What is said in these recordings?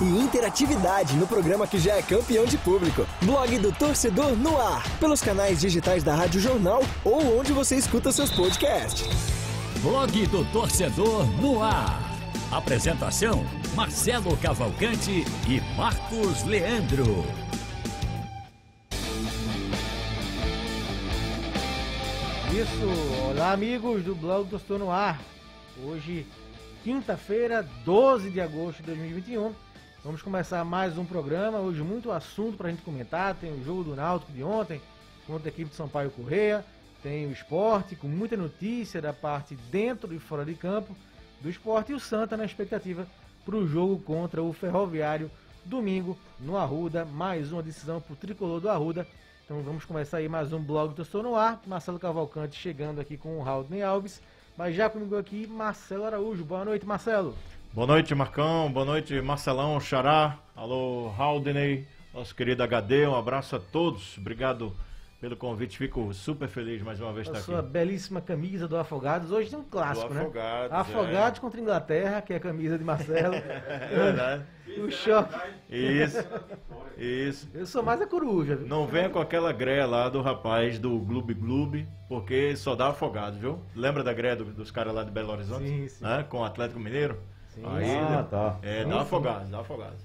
e interatividade no programa que já é campeão de público. Blog do Torcedor no ar, pelos canais digitais da Rádio Jornal ou onde você escuta seus podcasts. Blog do Torcedor no ar. Apresentação: Marcelo Cavalcante e Marcos Leandro. Isso, olá amigos do blog do Torcedor no ar. Hoje, quinta-feira, 12 de agosto de 2021. Vamos começar mais um programa. Hoje, muito assunto para a gente comentar. Tem o jogo do Náutico de ontem contra a equipe de São Paulo Correia. Tem o esporte com muita notícia da parte dentro e fora de campo do esporte. E o Santa na expectativa para o jogo contra o Ferroviário domingo no Arruda. Mais uma decisão para o tricolor do Arruda. Então vamos começar aí mais um blog do Torcedor no ar. Marcelo Cavalcante chegando aqui com o Raul Alves. Mas já comigo aqui, Marcelo Araújo. Boa noite, Marcelo. Boa noite, Marcão. Boa noite, Marcelão, Xará. Alô, Haldney, nosso querido HD. Um abraço a todos. Obrigado pelo convite. Fico super feliz mais uma vez A estar sua aqui. belíssima camisa do Afogados. Hoje tem um clássico, Do né? Afogados, Afogados contra Inglaterra, que é a camisa de Marcelo. É verdade. o choque. Isso. Isso. Eu sou mais a coruja. viu? Não venha com aquela greia lá do rapaz do Gloob Gloob, porque só dá afogado, viu? Lembra da greia do- dos caras lá de Belo Horizonte? Sim, sim. Né? Com o Atlético Mineiro? Sim. Aí, Ah, tá. É, dá afogado, dá afogado.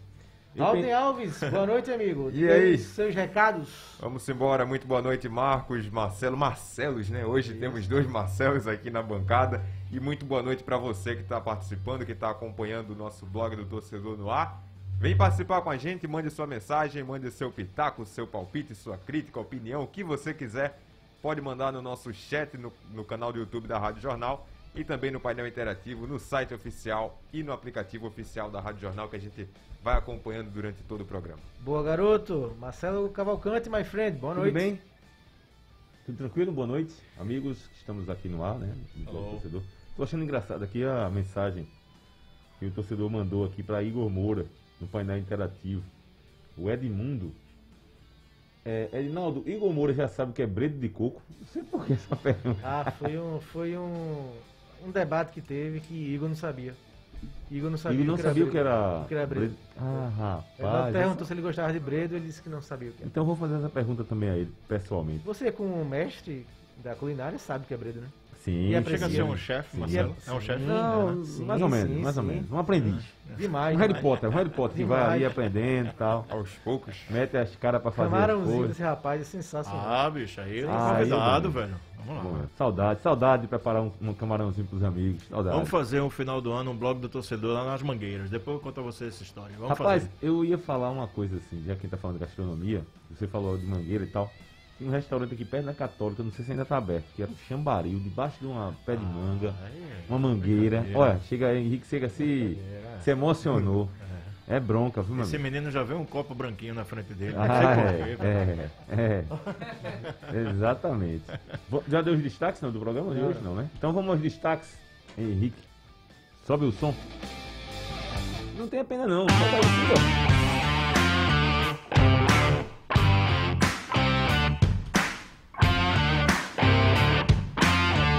Alden Alves, boa noite, amigo. E aí? Seus recados. Vamos embora, muito boa noite, Marcos, Marcelo, Marcelos, né? Hoje temos dois Marcelos aqui na bancada. E muito boa noite para você que está participando, que está acompanhando o nosso blog do Torcedor no Ar. Vem participar com a gente, mande sua mensagem, mande seu pitaco, seu palpite, sua crítica, opinião, o que você quiser. Pode mandar no nosso chat no, no canal do YouTube da Rádio Jornal e também no painel interativo, no site oficial e no aplicativo oficial da Rádio Jornal que a gente vai acompanhando durante todo o programa. Boa, garoto. Marcelo Cavalcante, my friend. Boa Tudo noite. bem? Tudo tranquilo? Boa noite, amigos que estamos aqui no ar, né? Do torcedor. Tô achando engraçado aqui a mensagem que o torcedor mandou aqui para Igor Moura no painel interativo. O Edmundo. É, Edinaldo, Igor Moura já sabe o que é bredo de coco? Não sei por que essa pergunta. Ah, foi um, foi um, um debate que teve que Igor não sabia. Igor não sabia, Igor não sabia o que era. o que era bredo. Ah, Ele rapaz. perguntou se ele gostava de bredo, ele disse que não sabia o que era. Então vou fazer essa pergunta também a ele, pessoalmente. Você, como mestre da culinária, sabe o que é bredo, né? Sim, E Chega a ser um chefe, Sim. Marcelo? É um chefe? Não, Sim, mais ou menos, sim, mais ou sim. menos. Um aprendiz. Demais. Um Harry. Potter, um Harry Potter que vai ali aprendendo e tal. Aos poucos. Mete as caras pra fazer Camarãozinho coisas. desse rapaz é sensacional. Ah, bicho, aí é Ah, convidado, aí, velho. Vamos lá. Bom, saudade, saudade de preparar um, um camarãozinho pros amigos. Saudade. Vamos fazer um final do ano, um blog do torcedor lá nas mangueiras. Depois eu conto a você essa história. Vamos Rapaz, fazer. eu ia falar uma coisa assim, já que tá falando de gastronomia, você falou de mangueira e tal. Tem um restaurante aqui perto da Católica, não sei se ainda tá aberto, que é Chambaril, debaixo de uma pé de manga, Aí, uma mangueira. brincadeira. Olha, chega aí, Henrique chega se, se emocionou. É bronca, viu, meu Esse amigo? menino já vê um copo branquinho na frente dele. Ah, por quê, velho. é, é, é. Exatamente. Já deu os destaques não, do programa de hoje, não, né? Então vamos aos destaques. Henrique, sobe o som. Não tem pena não, solta aí, filho.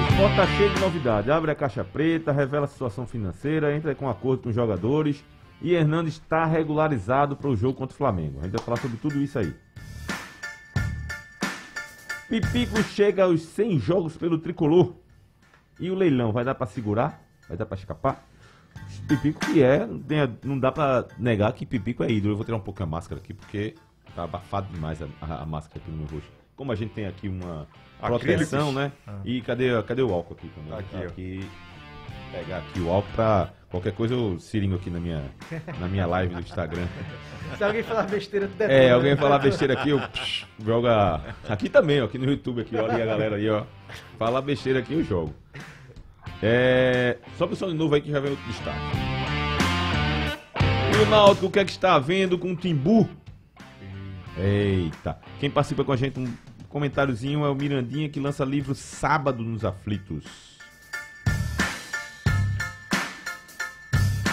O Sport tá cheio de novidade. Abre a caixa preta, revela a situação financeira, entra com acordo com os jogadores. E Hernando está regularizado para o jogo contra o Flamengo. A gente vai falar sobre tudo isso aí. Pipico chega aos 100 jogos pelo tricolor. E o leilão vai dar para segurar? Vai dar para escapar? Pipico que é, não, dá para negar que Pipico é ídolo. Eu vou tirar um pouquinho a máscara aqui porque tá abafado demais a, a- a máscara aqui no meu rosto. Como a gente tem aqui uma proteção, Acrílicos. né? E cadê, cadê o álcool aqui também? Tá aqui, ó. aqui pegar aqui o álcool pra qualquer coisa eu seringo aqui na minha, na minha live do Instagram. Se alguém falar besteira, tu É, né? alguém falar besteira aqui, eu psh, joga. Aqui também, ó, aqui no YouTube, aqui, olha a galera aí, ó. Falar besteira aqui, eu jogo. É. Sobe o som de novo aí que já vem outro destaque. E o Náutico, o que é que está havendo com o Timbu? Eita. Quem participa com a gente, um comentáriozinho é o Mirandinha que lança livro Sábado nos Aflitos.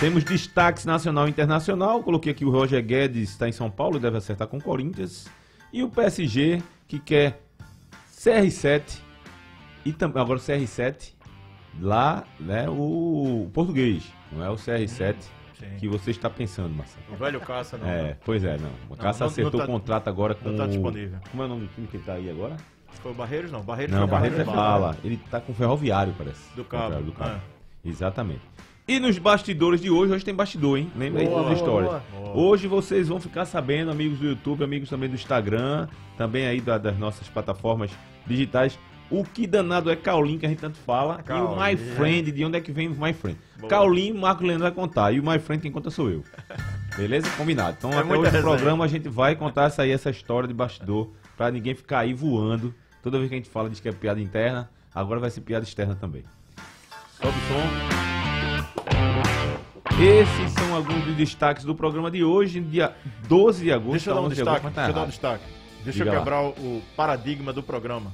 Temos destaques nacional e internacional. Coloquei aqui o Roger Guedes está em São Paulo, deve acertar com o Corinthians. E o PSG que quer CR7 e também agora o CR7 lá, né, o português, não é o CR7 Sim. que você está pensando, Marcelo. O velho Caça não. É, pois é, não. O Cássio não- acertou não tá- o contrato agora com não tá o- disponível. Como é o nome do time que ele tá aí agora? Foi o Barreiros, não. Barreiros Não, foi Barreto é Bala. fala. Ele tá com o Ferroviário, parece. Do Cabo, Do Cabo. é. Exatamente. E nos bastidores de hoje, hoje tem bastidor, hein? Lembra aí das histórias. boa. Hoje vocês vão ficar sabendo, amigos do YouTube, amigos também do Instagram, também aí da- das nossas plataformas digitais, o que danado é Caulin, que a gente tanto fala, e o My Friend, de onde é que vem o My Friend. Boa. Caulin, o Marco Leandro vai contar, e o My Friend quem conta sou eu. Beleza? Combinado. Então É até hoje no programa a gente vai contar essa aí, essa história de bastidor, pra ninguém ficar aí voando. Toda vez que a gente fala diz que é piada interna, agora vai ser piada externa também. Sobe o som. Esses são alguns dos destaques do programa de hoje, dia 12 de agosto. Deixa eu dar um 11 de destaque. mas tá Deixa eu dar um destaque. Deixa Diga eu lá. quebrar o, o paradigma do programa.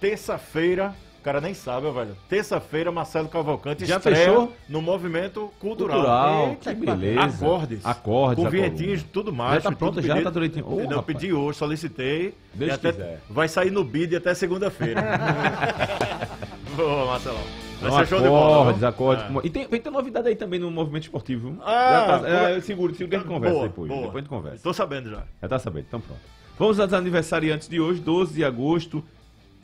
Terça-feira, o cara nem sabe, velho. Terça-feira, Marcelo Cavalcante Já fechou? no movimento cultural. Cultural, Eita, que beleza. Acordes. Acordes. Com acordes. vinhetinhas, tudo mais. Já tá tudo pronta, já pedido. tá direitinho. Eu não pedi hoje, solicitei. Deus e até quiser. vai sair no bid até segunda-feira. Boa, Marcelão. Vai ser show de bola. acordes. É. E tem, tem, tem novidade aí também no movimento esportivo. Ah, Já tá, boa. é, seguro, seguro que a gente conversa Boa, depois. boa. Depois a gente conversa. Tô sabendo já. Já tá sabendo, então pronto. Vamos aos aniversariantes de hoje, 12 de agosto,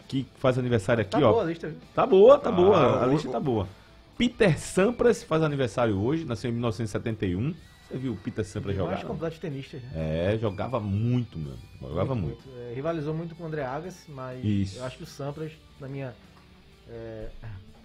que faz aniversário aqui, Tá ó. boa a lista? Tá boa, tá boa. Ah, A o- lista tá boa. Peter Sampras faz aniversário hoje, nasceu em 1971. Você viu o Peter Sampras Mais jogar? completos tenistas. né? É, jogava muito, mano. Jogava muito. É, rivalizou muito com o André Agassi, mas Isso. eu acho que o Sampras, na minha é,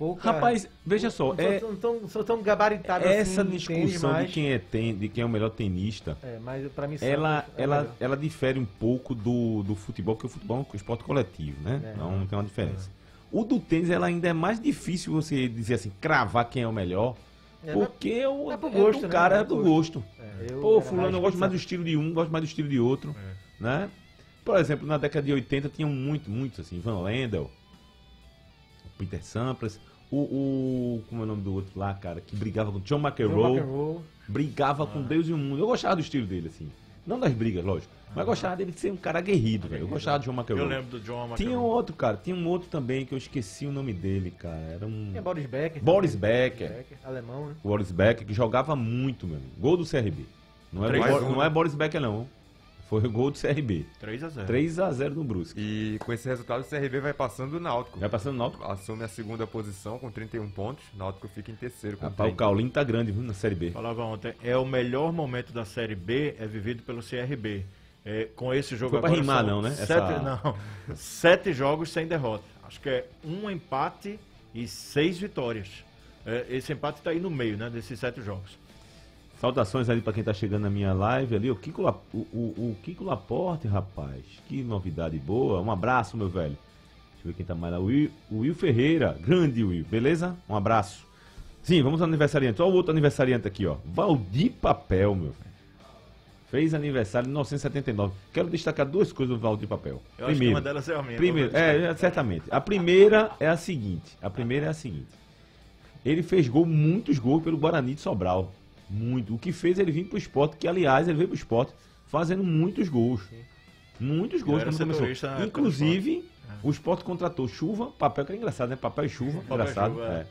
pouca... Rapaz, veja só, não sou, é tão- tão, sou tão gabaritado essa assim, discussão de quem é ten, de quem é o melhor tenista. É, mas pra mim Ela, Sampras é ela, melhor. ela difere um pouco do, do futebol, porque o futebol é um esporte coletivo, né? É. Então tem uma diferença. O do tênis, ela ainda é mais difícil você dizer assim, cravar quem é o melhor, É, porque o é pro é gosto, do né? cara É é do gosto. É, eu Pô, fulano, eu gosto mais do estilo de um, gosto mais do estilo de outro, né? Por exemplo, na década de 80 tinham muito, muitos assim, Van Lendel, Peter Sampras, o, o como é o nome do outro lá, cara, que brigava com John John McEnroe, McEnroe. brigava com Deus e o mundo. Eu gostava do estilo dele, assim. Não das brigas, lógico. Mas gostava dele de ser um cara aguerrido, velho. Eu gostava de John McEnroe. Eu lembro do John McEnroe. Tinha um outro, cara. Tinha um outro também que eu esqueci o nome dele, cara. Era um. Tinha Boris Becker. Boris também. Becker. Alemão, né? O Boris Becker, que jogava muito, meu. amigo. Gol do CRB. Não é, Três Bo- a um, não é Boris Becker, não. Foi gol do CRB. 3 a 0 3x0 no Brusque. E com esse resultado o CRB vai passando do Náutico. Vai passando o Náutico. Assume a segunda posição com 31 pontos. Náutico fica em terceiro com Rapaz, o 30. Caulinho tá grande, viu, na Série B. Falava ontem, é o melhor momento da Série B é vivido pelo CRB. É, com esse jogo Foi pra agora rimar, são não, né? Sete, Essa- não, sete jogos sem derrota. Acho que é um empate e seis vitórias. É, esse empate tá aí no meio, né? Desses sete jogos. Saudações ali pra quem tá chegando na minha live ali. O Kiko, La- o, o, o Kiko Laporte, rapaz. Que novidade boa. Um abraço, meu velho. Deixa eu ver quem tá mais lá. O Will, o Will Ferreira. Grande Will. Beleza? Um abraço. Sim, vamos ao aniversariante. Olha o outro aniversariante aqui, ó. Valdir Papel, meu velho. Fez aniversário em 1979. Quero destacar duas coisas do Valdir Papel. Eu acho que uma delas é a minha. Primeiro, é, certamente. A primeira é a seguinte. A primeira é a seguinte. Ele fez gol, muitos gols pelo Guarani de Sobral. Muito. O que fez ele vir pro esporte, que aliás ele veio pro esporte fazendo muitos gols. Muitos gols quando começou. Inclusive, o esporte contratou chuva, papel que era engraçado, né? Papel e chuva, Papel engraçado. chuva, é. é.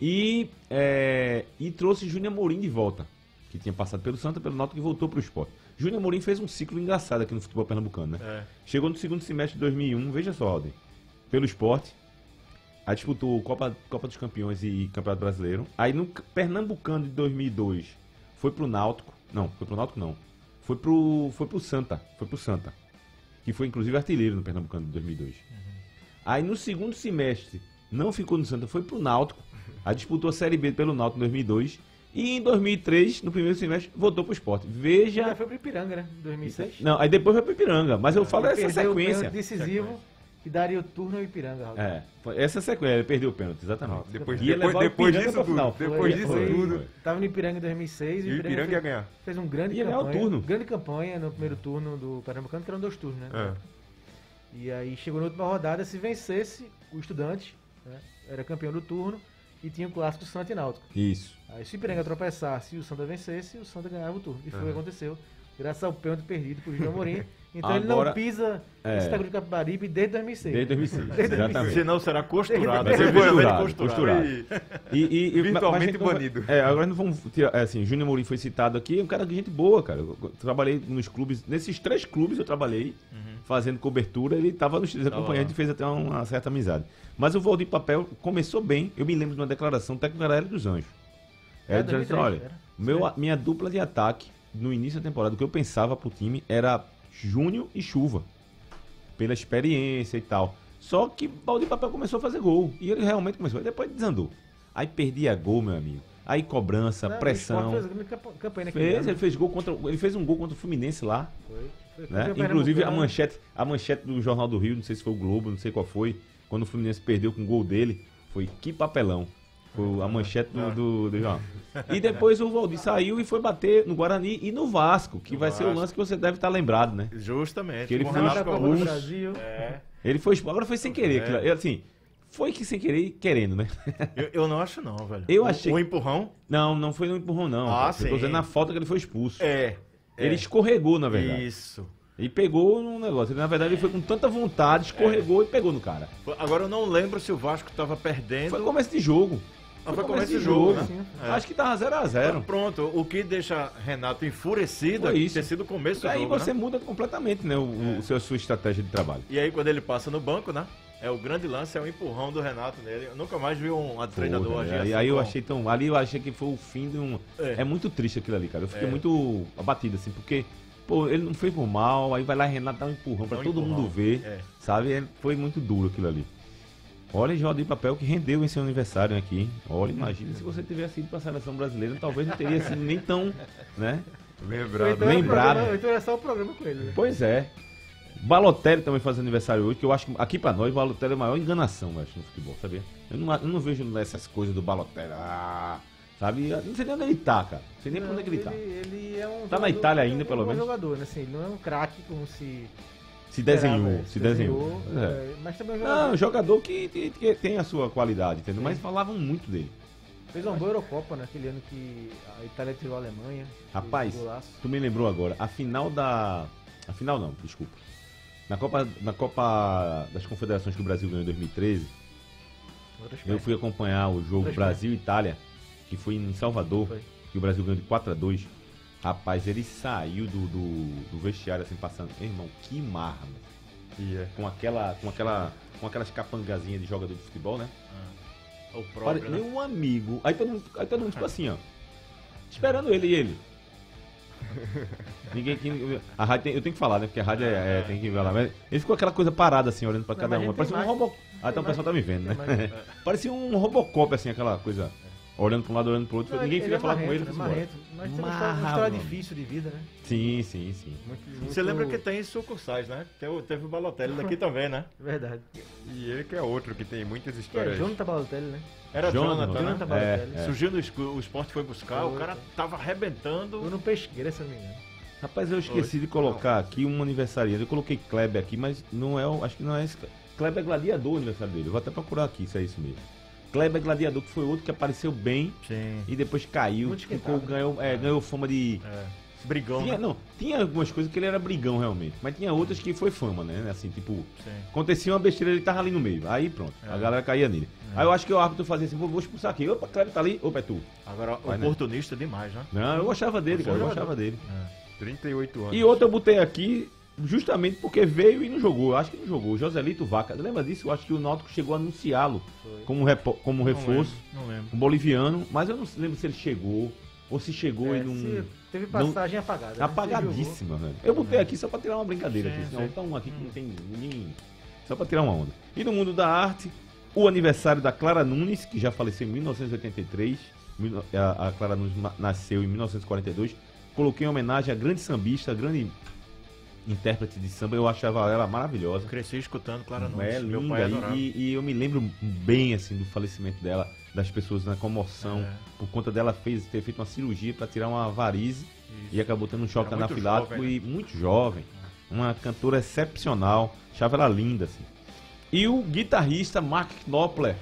E, é, e trouxe Júnior Mourinho de volta, que tinha passado pelo Santa, pelo Náutico e voltou pro esporte. Júnior Mourinho fez um ciclo engraçado aqui no futebol pernambucano, né? É. Chegou no segundo semestre de 2001, veja só, Alden, pelo esporte. Aí disputou Copa, Copa dos Campeões e Campeonato Brasileiro. Aí no Pernambucano de 2002 foi pro Náutico. Não, foi pro Náutico não. Foi pro, foi pro Santa. Foi pro Santa. Que foi inclusive artilheiro no Pernambucano de 2002. Aí no segundo semestre não ficou no Santa, foi pro Náutico. Aí disputou a Série B pelo Náutico em 2002. E em 2003, no primeiro semestre, voltou pro esporte. Veja. Já foi pro Ipiranga, né? Em 2006. Não, aí depois foi pro Ipiranga. Mas eu falo essa Perdeu o sequência. decisivo que daria o turno ao Ipiranga. Raul. É, foi essa sequência, ele perdeu o pênalti, exatamente. Depois, Ia depois, depois Ipiranga disso tudo. Depois Foi- disso foi- tudo. Tava no Ipiranga em 2006 E o Ipiranga ia fez, ganhar. fez um grande Ia ganhar o campanha. turno. Grande campanha no primeiro turno do Pernambucano, que eram dois turnos, né? É. E aí chegou na última rodada, se vencesse o estudante, né, era campeão do turno, e tinha o clássico Santa e Náutico. Isso. Aí se o Ipiranga tropeçasse e o Santa vencesse, o Santa ganhava o turno. E foi o que aconteceu. graças ao pênalti perdido por Júnior Amorim. Então ele Agora- não pisa é. esse de Capibaribe desde 2006. Desde 2006, Desde exatamente. Senão será costurado. Vai ser seguramente costurado, costurado. E- E, e, Virtualmente banido. É, agora não vamos tirar. É, assim, Júnior Mourinho foi citado aqui, é um cara de gente boa, cara. Eu trabalhei nos clubes, nesses três clubes eu trabalhei fazendo cobertura, ele estava nos três acompanhando lá. e fez até uma certa amizade. Mas o Valdir Papel começou bem, eu me lembro de uma declaração técnica era Hélio dos Anjos. É, Hélio dos Anjos, 2003, olha, era. meu, minha dupla de ataque no início da temporada, o que eu pensava pro time era Júnior e Chuva. Pela experiência e tal. Só que Valdir Papel começou a fazer gol. E ele realmente começou. Depois desandou. Aí perdia gol, meu amigo. Aí cobrança, Não, pressão. Fez campanha Fez, ano. ele fez gol contra. Ele fez um gol contra o Fluminense lá. Foi, foi Né? Inclusive a pernambucano. manchete, a manchete do Jornal do Rio, não sei se foi o Globo, não sei qual foi, quando o Fluminense perdeu com o gol dele, foi que papelão. A manchete do, do, do jornal. E depois o Valdir saiu e foi bater no Guarani e no Vasco, que No vai ser o Vasco. lance que você deve estar lembrado, né? Justamente. Que ele foi do Gaúcho. Brasil. É. Ele foi expulso. Agora foi sem querer. É. é Assim, foi que sem querer e querendo, né? Eu, eu não acho não, velho. Eu O- achei- O empurrão Não, não foi no empurrão, não. Ah, Eu tô sim. dizendo na falta que ele foi expulso. é. Ele é. escorregou, na verdade. Isso. E pegou no negócio. Ele, na verdade, ele foi com tanta vontade, escorregou e pegou no cara. Agora eu não lembro se o Vasco tava perdendo. Foi começo de jogo. Ah, foi começo de jogo, né? É. Acho que tava 0x0. Pronto, o que deixa Renato enfurecido Foi é ter sido o começo do Aí jogo, você né? muda completamente né, o, o seu, a sua estratégia de trabalho. E aí quando ele passa no banco, né? É o grande lance, é o empurrão do Renato nele. Eu nunca mais vi um treinador Porra, agir né? assim Aí, aí eu achei tão. Ali eu achei que foi o fim de um. É. É, muito triste aquilo ali, cara. Eu fiquei É. muito abatido, assim, porque. Pô, ele não fez por mal, aí vai lá Renato dá um empurrão um todo empurrão, mundo ver, é. sabe? É, Foi muito duro aquilo ali. Olha, Jordi Papel que rendeu em seu aniversário aqui. Olha, imagina se você tivesse ido pra seleção brasileira, talvez não teria sido nem tão, né? Lembrado. Então, era o Lembrado. programa- Então era só o programa com ele. né? Pois é. Balotelli também faz aniversário hoje, que eu acho que aqui pra nós, Balotelli é a maior enganação, eu acho, no futebol, sabia? Eu não, eu não vejo essas coisas do Balotelli, ah, sabe? Eu não sei nem onde ele tá, cara. Não sei nem pra onde é ele tá. Ele, ele é um Tá na Itália ele é ainda, um pelo menos? jogador, né? Assim, ele não é um craque como se Se desenhou, se desenhou. É. é, Mas também é um jogador. Não, jogador que, que- que tem a sua qualidade, entendeu? Mas falavam muito dele. Fez uma boa Eurocopa naquele ano que a Itália tirou a Alemanha. Rapaz, tu me lembrou agora, a final da. A final não, desculpa. Na Copa, na Copa das Confederações que o Brasil ganhou em 2013, Outras eu fui acompanhar o jogo Brasil-Itália, que foi em Salvador, Foi. que o Brasil ganhou de 4 a 2 Rapaz, ele saiu do, do, do vestiário assim, passando. Irmão, que marra, mano. E é. Com aquela. Com aquela. Com aquelas capangazinhas de jogador de futebol, né? O Pare- próprio, né? Meu amigo. Aí todo mundo, aí todo mundo ficou assim, ó. Esperando ele e ele. Ninguém aqui. A rádio tem- eu tenho que falar, né? Porque a rádio é, é- tem que ver lá. Mas ele ficou aquela coisa parada assim, olhando pra Não, cada um. tem Parecia um robô. Ah, então o pessoal tá me vendo, né? mais- Parecia um Robocop, assim, aquela coisa. Olhando pra um lado, olhando pro outro. Não, Ninguém queria é falar com ele. né? marrento. Mas tem uma história, uma Marra, história mano. difícil de vida, né? Sim, sim, sim. Muito- Você muito- lembra que tem sucursais, né? Tem o- teve o Balotelli daqui também, né? Verdade. E ele que é outro que tem muitas é histórias. Jonathan Balotelli, né? Era Jonathan, Jonathan, Jonathan né? Balotelli. É, é. Surgiu no o esporte foi buscar, o Foi, cara foi. tava arrebentando. Ou no Pesqueira, se eu não me engano. Rapaz, eu esqueci de colocar aqui um aniversariante. Eu coloquei Kleber aqui, mas não é o. Acho que não é esse. Kleber é Gladiador o aniversário dele. Eu vou até procurar aqui se é isso mesmo. Kleber Gladiador, que foi outro que apareceu bem Sim. e depois caiu. Ficou, ganhou, é, ganhou fama de. É. Brigão, Tinha, né? não, tinha algumas coisas que ele era brigão realmente, mas tinha outras que foi fama, né? Assim, tipo, Sim. acontecia uma besteira, ele tava ali no meio. Aí pronto, a É. galera caía nele. Aí eu acho que o árbitro fazia assim, vou, expulsar aqui. Opa, Kleber tá ali, opa, é tu. Agora, Vai, né? oportunista demais, né? Não, eu gostava dele, cara, eu gostava dele. 38 anos. E outra eu botei aqui justamente porque veio e não jogou. Eu acho que não jogou. O Joselito Vaca. Lembra disso? Eu acho que o Náutico chegou a anunciá-lo como, repo- como reforço, Não lembro. Não lembro. um boliviano, mas eu não lembro se ele chegou ou se chegou É, e não. se teve passagem apagada. né? Apagadíssima, velho. Eu botei aqui só pra tirar uma brincadeira. Sim, aqui, tá um aqui que não tem ninguém. Só pra tirar uma onda. E no mundo da arte, o aniversário da Clara Nunes, que já faleceu em 1983. Mil- A, a Clara Nunes nasceu em 1942. Coloquei em homenagem à grande sambista, a grande intérprete de samba. Eu achava ela maravilhosa. Cresci escutando Clara Nunes. É Meu pai adorava. E, e eu me lembro bem assim do falecimento dela, das pessoas na comoção. É. Por conta dela fez, ter feito uma cirurgia para tirar uma varize Isso. e acabou tendo um choque Era anafilático jovem, né? e muito jovem. Uma cantora excepcional. Achava ela linda, assim. E o guitarrista Mark Knopfler,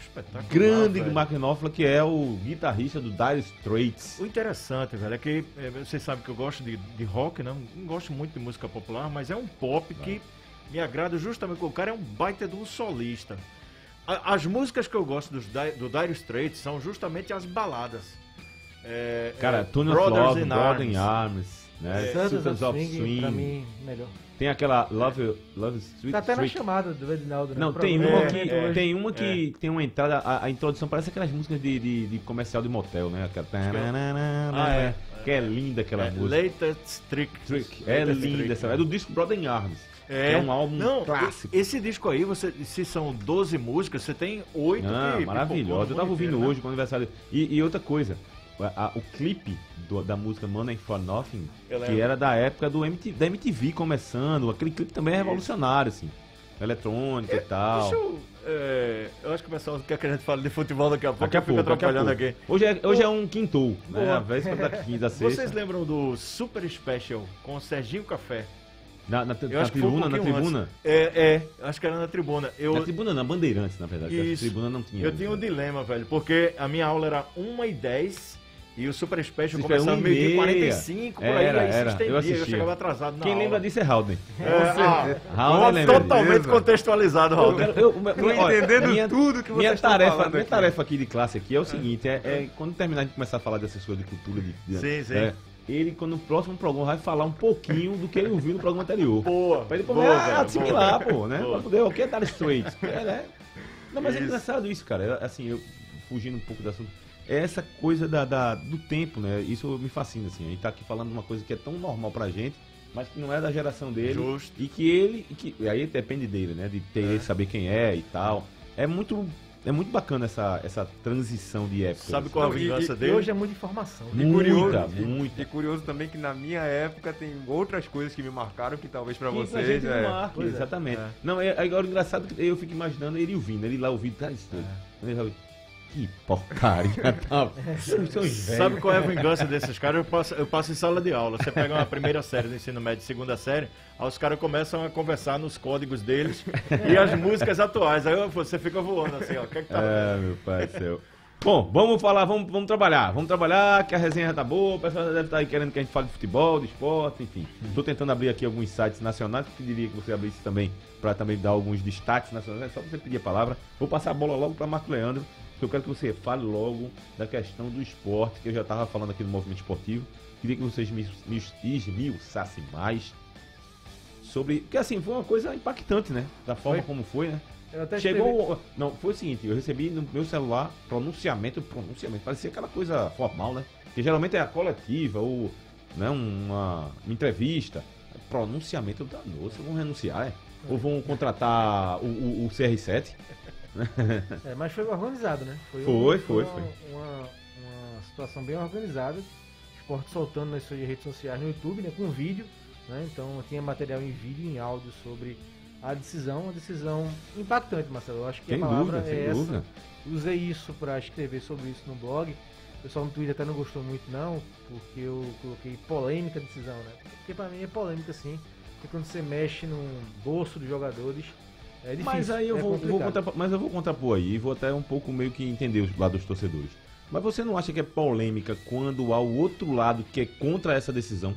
espetacular. Grande velho. Mark Knopfler, que é o guitarrista do Dire Straits. O interessante, velho, é que é, vocês sabem que eu gosto de, de rock, não? Não gosto muito de música popular, mas é um pop que me agrada justamente porque o cara é um baita de um solista. A- as músicas que eu gosto dos, do Dire Straits são justamente as baladas. É, Cara, é, Tune of Brothers Love, in Brother in Arms. Arms, né? Santos Sultans of of Swing, Swing. pra mim, melhor. Tem aquela Love, Love Street. Tá até na Street. chamada do Edinaldo, né? Não, tem uma É, que, é, tem, uma que tem uma entrada, a, a introdução parece aquelas músicas de, de, de comercial de motel, né? Aquela... Ah, é. Que é linda aquela É, música. Latest Trick. Trick. É Latest linda Trick. essa. É do disco Brother in Arms. É, é um álbum não, clássico. Esse disco aí, você, se são 12 músicas, você tem 8 Não, que maravilhosa. Eu tava ouvindo né? hoje com o aniversário. E, e outra coisa, a- a- o clipe do- da música Money for Nothing, que era da época do MT, da MTV começando, aquele clipe também é revolucionário, assim. Eletrônica e tal. Deixa eu. é, eu acho que o pessoal quer que a gente fale de futebol daqui a pouco. Daqui a pouco, daqui a atrapalhando pouco. aqui. Hoje é, hoje é um quintou, né? Boa. A véspera da quinta, sexta. Vocês lembram do Super Special com o Serginho Café? Na, na, na foi um tribuna, na tribuna. antes. É, é, acho que era na tribuna. Eu, Na tribuna não, Bandeirantes, na verdade. Isso. tribuna não tinha. eu tinha um dilema, velho, porque a minha aula era 1 e 10 o Super Special Isso é começava e e meia. 45, por aí, Era, aí se era. Eu estendia, eu, assistia. chegava atrasado na Quem aula. lembra disso é Halden. É, ah, Raul lembra totalmente disso. contextualizado. Eu, eu, Tô olha, entendendo minha- tudo que minha tarefa, Minha aqui. tarefa aqui de classe aqui é o seguinte, é, é quando terminar de começar a falar dessas coisas de cultura, de, de- Sim, sim. é, ele, quando no próximo programa, vai falar um pouquinho do que ele ouviu no programa anterior. Boa. Pra ele boa, poder velho, ah, assimilar, boa. pô, né? Boa. Pra poder, o que é Dire Straits? É, né? Não, mas é Isso. engraçado isso, cara. É, Assim, eu fugindo um pouco do assunto. É essa coisa da, da- do tempo, né? Isso me fascina, assim. A gente tá aqui falando de uma coisa que é tão normal pra gente, mas que não é da geração dele. Justo. E que ele. e que, e aí depende dele, né? De ter, saber quem é e tal. É muito. É muito bacana essa, essa transição de época. Sabe qual é a e- vingança E dele? hoje é muita informação. E Muita, curioso, e- muita. E, curioso também que na minha época tem outras coisas que me marcaram que talvez pra vocês gente é. marca, é. exatamente. É. Não, é, agora o engraçado é que eu fico imaginando ele ouvindo, ele lá ouvindo, tá vai ouvir, Que porcaria, tá? Os Sabe qual é a vingança desses caras? Eu passo, eu passo em sala de aula. Você pega uma primeira série do ensino médio, segunda série, aí os caras começam a conversar nos códigos deles e as músicas atuais. Aí você fica voando assim, ó. O que é que tá. É, meu pai céu. Bom, vamos falar, vamos, vamos trabalhar. Vamos trabalhar, que a resenha já tá boa. O pessoal deve estar aí querendo que a gente fale de futebol, de esporte, enfim. Tô tentando abrir aqui alguns sites nacionais. Pediria que você abrisse também, para também dar alguns destaques nacionais. É só você pedir a palavra. Vou passar a bola logo para Marco Leandro, eu quero que você fale logo da questão do esporte, que eu já estava falando aqui no movimento esportivo. Queria que vocês me, me esmiuçassem mais sobre. Porque assim, foi uma coisa impactante, né? Da forma Foi. como foi, né? Até escrevi- Chegou. Não, foi o seguinte, eu recebi no meu celular pronunciamento, pronunciamento, parecia aquela coisa formal, né? Que geralmente é a coletiva ou né, uma, uma entrevista. Pronunciamento, eu digo, nossa, vão renunciar, é? Ou vão contratar o, o- o CR7? É, mas foi organizado, né? Foi, foi, uma, foi. Uma, uma situação bem organizada. Esporte soltando nas suas redes sociais no YouTube, né? Com vídeo. Né? Então tinha material em vídeo e em áudio sobre a decisão. Uma decisão impactante, Marcelo. Eu acho que Sem a palavra dúvida, é essa. dúvida. Usei isso para escrever sobre isso no blog. O pessoal no Twitter até não gostou muito não, porque eu coloquei polêmica decisão, né? Porque pra mim é polêmica sim. Porque quando você mexe no bolso dos jogadores, é difícil. Mas aí eu é vou, vou mas eu vou contrapor aí, e vou até um pouco meio que entender os lados dos torcedores. Mas você não acha que é polêmica quando há o outro lado que é contra essa decisão?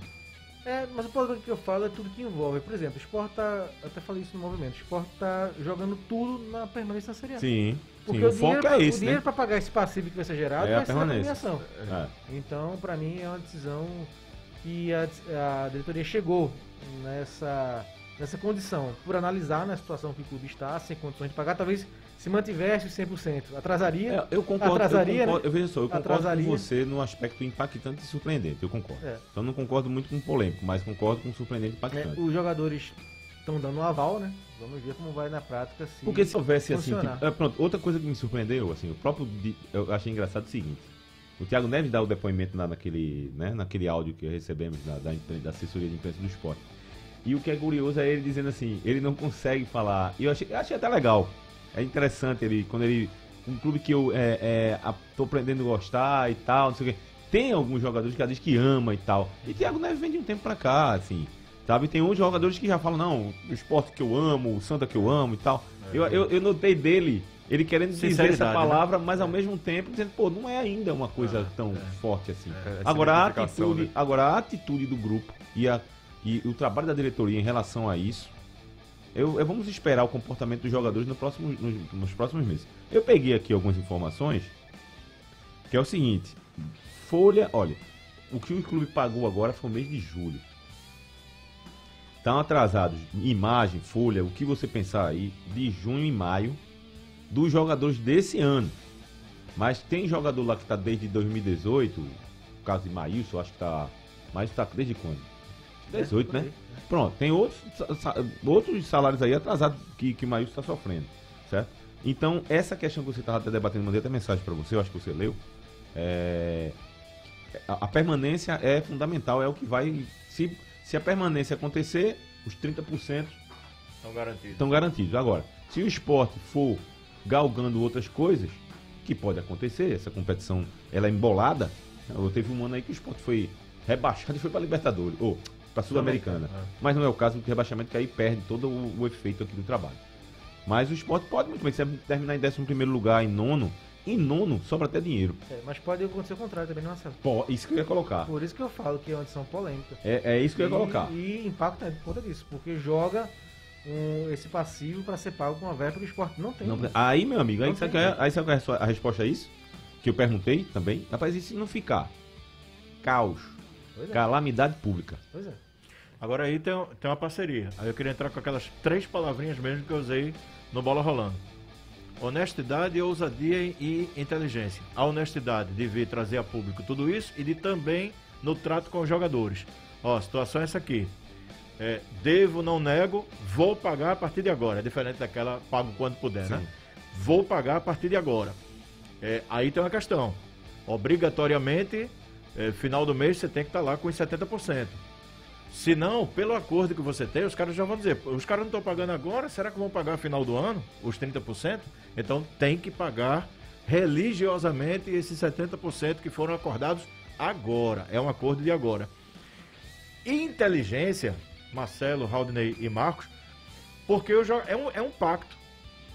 É, mas o problema que eu falo é tudo que envolve. Por exemplo, o Sport tá. Até falei isso no movimento. O Sport tá jogando tudo na permanência na Série A. Sim, Porque sim. o, O foco dinheiro, é o esse, dinheiro né? para pagar esse passivo que vai ser gerado É a vai ser na premiação. É. Então, pra mim, é uma decisão que a, a diretoria chegou nessa, nessa condição, por analisar na situação que o clube está, sem condições de pagar, talvez se mantivesse os 100%. Atrasaria. É, eu concordo, Atrasaria, eu concordo, né? eu vejo só, eu concordo Atrasaria. com você no aspecto impactante e surpreendente, eu concordo. É. Então não concordo muito com polêmico, mas concordo com surpreendente e É, impactante. os jogadores estão dando um aval, né? Vamos ver como vai na prática. Se Porque se houvesse assim, funcionar. tipo, é, pronto, outra coisa que me surpreendeu, assim, o próprio, eu achei engraçado o seguinte, o Thiago Neves dá o depoimento na, naquele, né, naquele áudio que recebemos da, da, da assessoria de imprensa do esporte. E o que é curioso é ele dizendo assim, ele não consegue falar. E eu achei, eu achei até legal. É interessante ele, quando ele. Um clube que eu é, é, tô aprendendo a gostar e tal, não sei o quê. Tem alguns jogadores que já diz que ama e tal. E Thiago Neves vem de um tempo pra cá, assim. Sabe? Tem uns jogadores que já falam, não, o esporte que eu amo, o Santa que eu amo e tal. Eu, eu, eu notei dele ele querendo dizer essa Sinceridade, palavra, mas ao mesmo tempo dizendo, pô, não é ainda uma coisa Ah, tão é. forte assim. É, agora, a atitude, né? agora, a atitude do grupo e, a, e o trabalho da diretoria em relação a isso, eu, eu- vamos esperar o comportamento dos jogadores no próximo, nos, nos próximos meses. Eu peguei aqui algumas informações, que é o seguinte, folha, olha, o que o clube pagou agora foi o mês de julho. Estão atrasados, imagem, folha, o que você pensar aí, de junho e maio, dos jogadores desse ano. Mas tem jogador lá que está desde 2018, o caso de Maílson, acho que tá. Maílson tá desde quando? 18, né? Pronto, tem outros, outros salários aí atrasados que, que Maílson está sofrendo, certo? Então, essa questão que você estava debatendo, mandei até mensagem para você, eu acho que você leu. é, a, a permanência é fundamental, é o que vai. Se, se a permanência acontecer, os 30% Estão garantidos. estão garantidos. Agora, se o esporte for galgando outras coisas, que pode acontecer, essa competição ela é embolada. Eu teve um ano aí que o esporte foi rebaixado e foi para Libertadores, ou para Sul-Americana. Sul-Americana, Mas não é o caso, porque o rebaixamento que aí perde todo o, o efeito aqui do trabalho. Mas o esporte pode muito bem, se terminar em 11 lugar, em nono, em nono sobra até dinheiro. É, mas pode acontecer o contrário também, não é Pô, isso que eu ia colocar. Por isso que eu falo que é uma edição polêmica. É, é isso que eu ia colocar. E impacta por conta disso, porque joga um- esse passivo para ser pago com uma verba que o esporte não tem. Não, aí, meu amigo, aí sabe, é, aí sabe qual é a, a resposta a isso? Que eu perguntei também. Rapaz, e se não ficar? Caos. É, Calamidade pública. pois é. Agora aí tem, tem uma parceria. Aí eu queria entrar com aquelas três palavrinhas mesmo que eu usei no Bola Rolando. Honestidade, ousadia e inteligência. A honestidade de vir trazer a público tudo isso e de também no trato com os jogadores. Ó, a situação é essa aqui. É, devo, não nego, vou pagar a partir de agora. É diferente daquela pago quando puder, né? Vou pagar a partir de agora. É, aí tem uma questão. Obrigatoriamente, é, final do mês você tem que estar lá com os 70%. Se não, pelo acordo que você tem, os caras já vão dizer, os caras não estão pagando agora, será que vão pagar no final do ano, os 30%? Então tem que pagar religiosamente esses 70% que foram acordados agora. É um acordo de agora. Inteligência, Marcelo, Haldney e Marcos, porque o jo- é, um, é um pacto.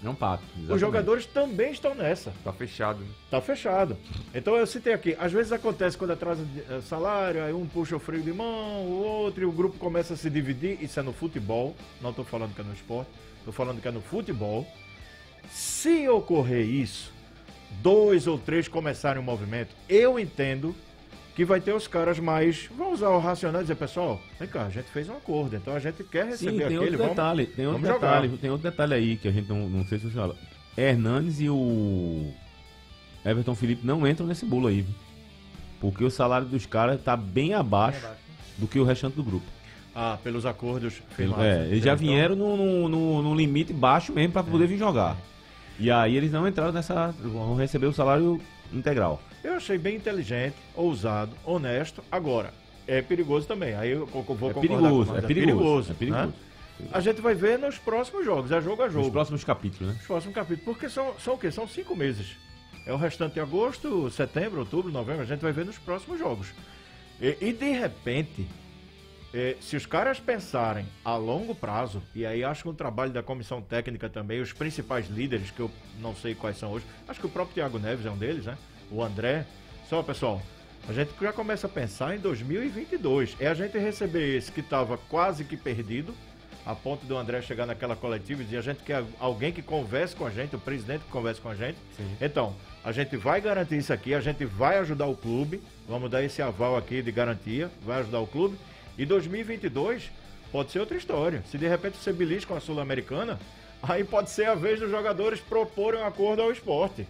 É um pacto. Os exatamente. jogadores também estão nessa. Tá fechado, né? Tá fechado. Então eu citei aqui, às vezes acontece quando atrasa eh, salário, aí um puxa o freio de mão, o outro, e o grupo começa a se dividir, isso é no futebol, não tô falando que é no esporte, tô falando que é no futebol. Se ocorrer isso, dois ou três começarem o movimento, eu entendo que vai ter os caras mais. Vão usar o racional e dizer, pessoal, vem cá, a gente fez um acordo, então a gente quer Sim, receber tem aquele. outro vamos- detalhe. Tem outro vamos jogar. detalhe, tem outro detalhe aí que a gente não, não sei se você fala. Hernanes e o Everton Felipe não entram nesse bolo aí. viu? Porque o salário dos caras tá bem abaixo Bem abaixo. do que o restante do grupo. Ah, pelos acordos firmados. é, eles já Então, vieram no, no, no- no limite baixo mesmo para poder vir jogar. E aí eles não entraram nessa. vão receber o salário integral. Eu achei bem inteligente, ousado, honesto. Agora, é perigoso também. Aí eu vou É concordar perigoso, com é nós. perigoso. É né? perigoso. A gente vai ver nos próximos jogos, é jogo a jogo. Nos próximos capítulos, né? Os próximos capítulos. Porque são, são o quê? São cinco meses. É o restante de agosto, setembro, outubro, novembro. A gente vai ver nos próximos jogos. E, e, de repente, eh, se os caras pensarem a longo prazo, e aí acho que o trabalho da comissão técnica também, os principais líderes, que eu não sei quais são hoje, acho que o próprio Thiago Neves é um deles, né? O André. Só, pessoal, a gente já começa a pensar em 2022. É a gente receber esse que estava quase que perdido, a ponto do André chegar naquela coletiva e dizer a gente quer alguém que converse com a gente, o presidente que converse com a gente. Então, a gente vai garantir isso aqui, a gente vai ajudar o clube, vamos dar esse aval aqui de garantia, vai ajudar o clube. E 2022 pode ser outra história. Se de repente você belisca com a Sul-Americana, aí pode ser a vez dos jogadores proporem um acordo ao esporte.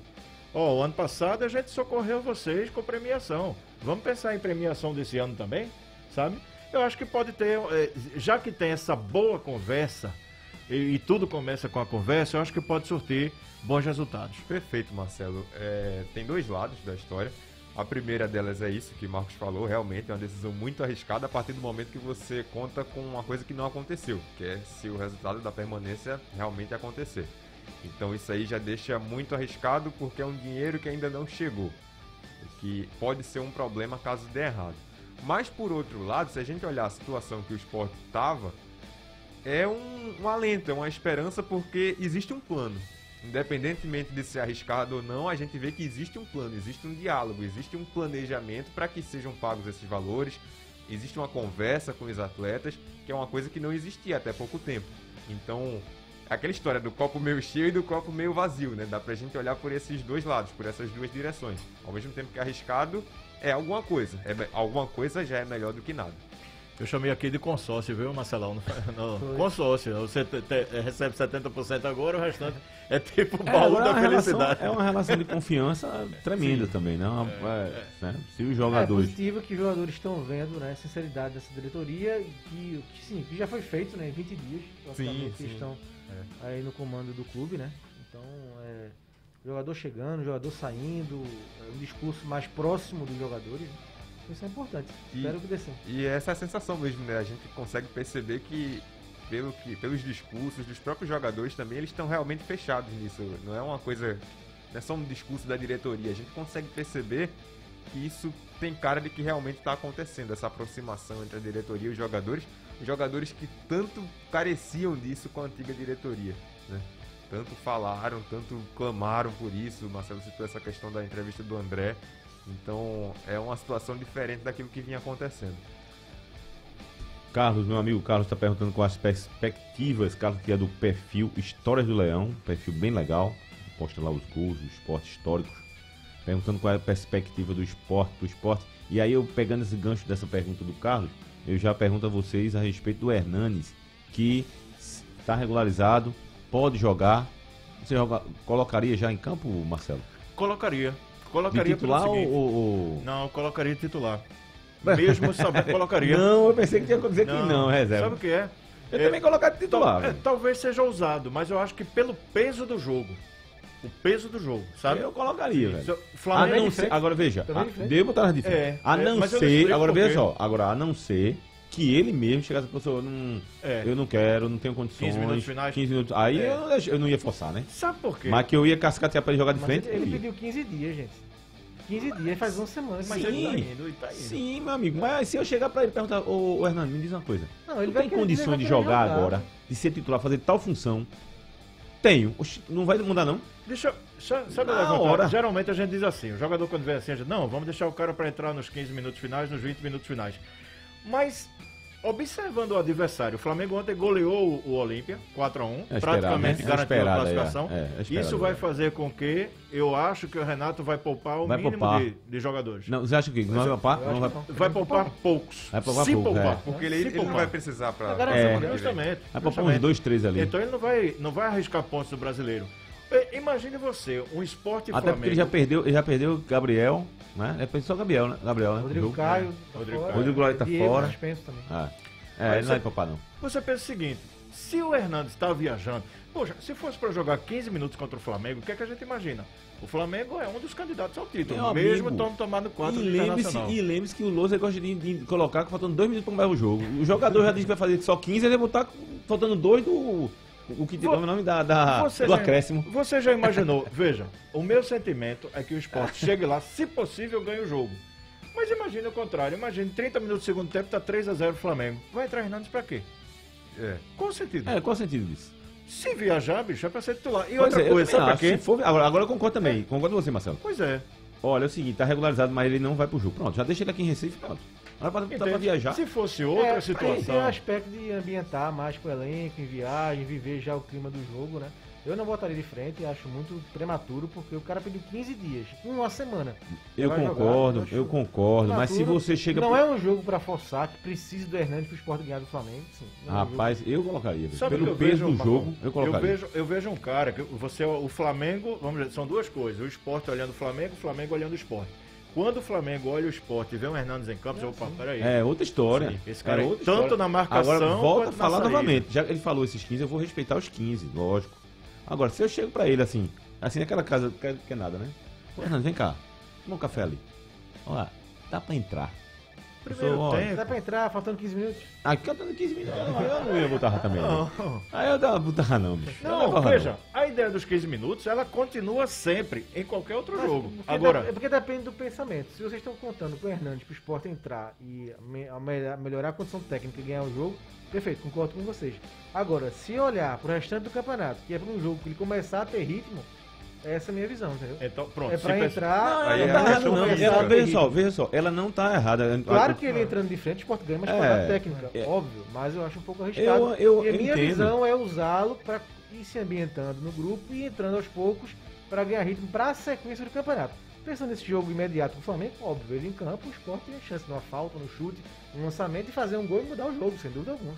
Ó, o ano passado a gente socorreu vocês com premiação. Vamos pensar em premiação desse ano também, sabe? Eu acho que pode ter, eh, já que tem essa boa conversa, e, e tudo começa com a conversa, eu acho que pode surtir bons resultados. Perfeito, Marcelo. É, tem dois lados da história. A primeira delas é isso que Marcos falou, realmente é uma decisão muito arriscada a partir do momento que você conta com uma coisa que não aconteceu, que é se o resultado da permanência realmente acontecer. Então isso aí já deixa muito arriscado porque é um dinheiro que ainda não chegou, que pode ser um problema caso dê errado. Mas por outro lado, se a gente olhar a situação que o esporte estava, é um, um alento, é uma esperança porque existe um plano. independentemente de ser arriscado ou não, a gente vê que existe um plano, existe um diálogo, existe um planejamento para que sejam pagos esses valores, existe uma conversa com os atletas, que é uma coisa que não existia até pouco tempo. Então, aquela história do copo meio cheio e do copo meio vazio, né? Dá pra gente olhar por esses dois lados, por essas duas direções. Ao mesmo tempo que arriscado é alguma coisa. É, alguma coisa já é melhor do que nada. Eu chamei aqui de consórcio, viu, Marcelão? No, no consórcio. Você te, te, recebe 70% agora, o restante é tipo o baú é, da uma felicidade. Relação, é uma relação de confiança tremenda também, não? É, né? Se os É jogadores. positivo que os jogadores estão vendo né, a sinceridade dessa diretoria e que, que, sim, que já foi feito né, em 20 dias. praticamente, que sim. estão aí no comando do clube, né? Então, é, jogador chegando, jogador saindo, é, um discurso mais próximo dos jogadores. né? Isso é importante. E- Espero que dê. E essa é a sensação mesmo, né? A gente consegue perceber que, pelo que pelos discursos dos próprios jogadores também, eles estão realmente fechados nisso. Não é uma coisa. Não é só um discurso da diretoria. A gente consegue perceber que isso tem cara de que realmente está acontecendo, essa aproximação entre a diretoria e os jogadores. Jogadores que tanto careciam disso com a antiga diretoria, né? Tanto falaram, tanto clamaram por isso. Marcelo citou essa questão da entrevista do André. Então é uma situação diferente daquilo que vinha acontecendo. Carlos, meu amigo Carlos, está perguntando com as perspectivas, Carlos, que é do perfil Histórias do Leão, perfil bem legal, posta lá os gols, os esportes históricos, perguntando qual é a perspectiva do esporte, do esporte. E aí eu pegando esse gancho dessa pergunta do Carlos, eu já pergunto a vocês a respeito do Hernanes, que está regularizado, pode jogar. Você joga- colocaria já em campo, Marcelo? Colocaria. De Colocaria pelo titular ou, ou- Não, colocaria titular. Mesmo sabendo, colocaria. Não, eu pensei que tinha que dizer que não, reserva. Sabe o que é? Eu É, também colocaria de titular. É, talvez seja ousado, mas eu acho que pelo peso do jogo. O peso do jogo, sabe? Eu colocaria, velho. Se o A Flamengo. não de ser, agora veja, a, de devo botar de frente. É, a é, não mas eu ser, agora veja só, agora a não ser que ele mesmo chegasse e falou, não, É. eu não quero, não tenho condições. 15 minutos finais. 15 minutos. Aí É. eu, eu não ia forçar, né? Sabe por quê? Mas que eu ia cascatear pra ele jogar de Mas frente, ele, eu ele pediu 15 dias, gente. 15 dias, faz uma semana. Mas Sim. ele tá indo, ele tá indo. Sim, meu amigo, mas se eu chegar pra ele e perguntar, ô, ô Hernando, me diz uma coisa. Não, Ele vai tem condições de querer jogar agora, de ser titular, fazer tal função? Tenho. Oxi, não vai mudar, não? Deixa eu. sa- Sabe Na a levantar? hora. Geralmente a gente diz assim: o jogador quando vem assim, a gente, não, vamos deixar o cara pra entrar nos 15 minutos finais, nos 20 minutos finais. Mas, observando o adversário, o Flamengo ontem goleou o, Olímpia, 4x1, É praticamente né? É garantiu a classificação. é, é Isso vai fazer com que eu acho que o Renato vai poupar o Vai mínimo poupar. De, de jogadores. Não, você acha que não vai poupar? Não vai... não. Vai poupar poucos. Vai poupar se pouco, poupar. é. Porque ele, Se ele não poupar. vai precisar pra É. Justamente. Vai poupar uns justamente. dois, três ali. Então ele não vai, não vai arriscar pontos do brasileiro. Imagine você, um esporte Até Flamengo. porque ele já perdeu, ele já perdeu Gabriel, né? É só Gabriel, né? Gabriel, né? Rodrigo Jogo. Caio, tá Rodrigo fora. Caio. Rodrigo Caio tá Diego, fora. também. Ah. É, Mas ele não vai você- poupar, não. Você pensa o seguinte: se o Hernandes está viajando, poxa, se fosse para jogar 15 minutos contra o Flamengo, o que é que a gente imagina? O Flamengo é um dos candidatos ao título, Meu mesmo amigo, tomando 4 E de lembre-se, internacional. e lembre-se que o Lousa gosta de, de colocar faltando dois minutos para o jogo. O jogador já disse que vai fazer só 15, ele vai botar faltando dois do. O que o nome da, da- do já- acréscimo. Você já imaginou? Veja, o meu sentimento é que o esporte chegue lá, se possível, ganhe o jogo. Mas imagine o contrário. Imagine 30 minutos do segundo tempo, tá 3x0 o Flamengo. Vai entrar Hernandes pra quê? É. Qual o sentido? É, qual o sentido disso? Se viajar, bicho, é pra ser titular. E Pois outra é, coisa, sabe pra acho. quê? For- agora, agora eu concordo também. Concordo com você, Marcelo. Pois é. Olha, é o seguinte, tá regularizado, mas ele não vai pro jogo. Pronto, já deixa ele aqui em Recife, pronto. Entende? viajar. Se fosse outra É, situação. Tem o aspecto de ambientar mais com o elenco, em viagem, viver já o clima do jogo, né? Eu não botaria de frente, acho muito prematuro, porque o cara pediu 15 dias, uma semana. Eu jogar, concordo, acho eu concordo. Mas se prematuro. você chega. Não pro- é um jogo pra forçar, que precise do Hernandes pro esporte ganhar do Flamengo. Sim, é um Rapaz, eu colocaria. Sabe Pelo eu peso vejo, do jogo, eu colocaria. vejo, eu vejo um cara, que você, o Flamengo, vamos dizer, são duas coisas. O esporte olhando o Flamengo, o Flamengo olhando o esporte. Quando o Flamengo olha o esporte e vê o Hernandes em campo, você opa, peraí. É outra história. Sim, esse cara é é outra tanto história. na marcação Agora volta a falar novamente. Já que ele falou esses 15, eu vou respeitar os 15, lógico. Agora, se eu chego pra ele assim, assim naquela casa, que, que é nada, né? Pô, Hernandes, vem cá. Toma um café ali. Olha, dá pra entrar. Primeiro sou- tempo. Dá pra entrar, faltando 15 minutos. Aqui eu dando 15 minutos. Eu, eu não ia botar também. Não. Não. Aí eu tava botar não, bicho. Não, corro, veja, a ideia dos 15 minutos, ela continua sempre, em qualquer outro jogo. Porque Agora, é porque depende do pensamento. Se vocês estão contando com o Hernandes pro esporte entrar e me- a me- melhorar a condição técnica e ganhar o jogo, perfeito, concordo com vocês. Agora, se olhar pro restante do campeonato, que é para um jogo que ele começar a ter ritmo, essa é a minha visão, entendeu? então, pronto. é pra pensa- entrar. Aí Ela é não tá não. Ela, veja só, veja só. Ela não tá errada. Claro que ele entrando de frente, o esporte ganha mais É, técnica, é. óbvio, mas eu acho um pouco arriscado. Eu- eu e a minha entendo. visão é usá-lo para ir se ambientando no grupo e entrando aos poucos para ganhar ritmo para a sequência do campeonato. Pensando nesse jogo imediato com o Flamengo, óbvio, ele em campo, o esporte tem a chance de uma falta, no chute, um lançamento e fazer um gol e mudar o jogo, sem dúvida alguma.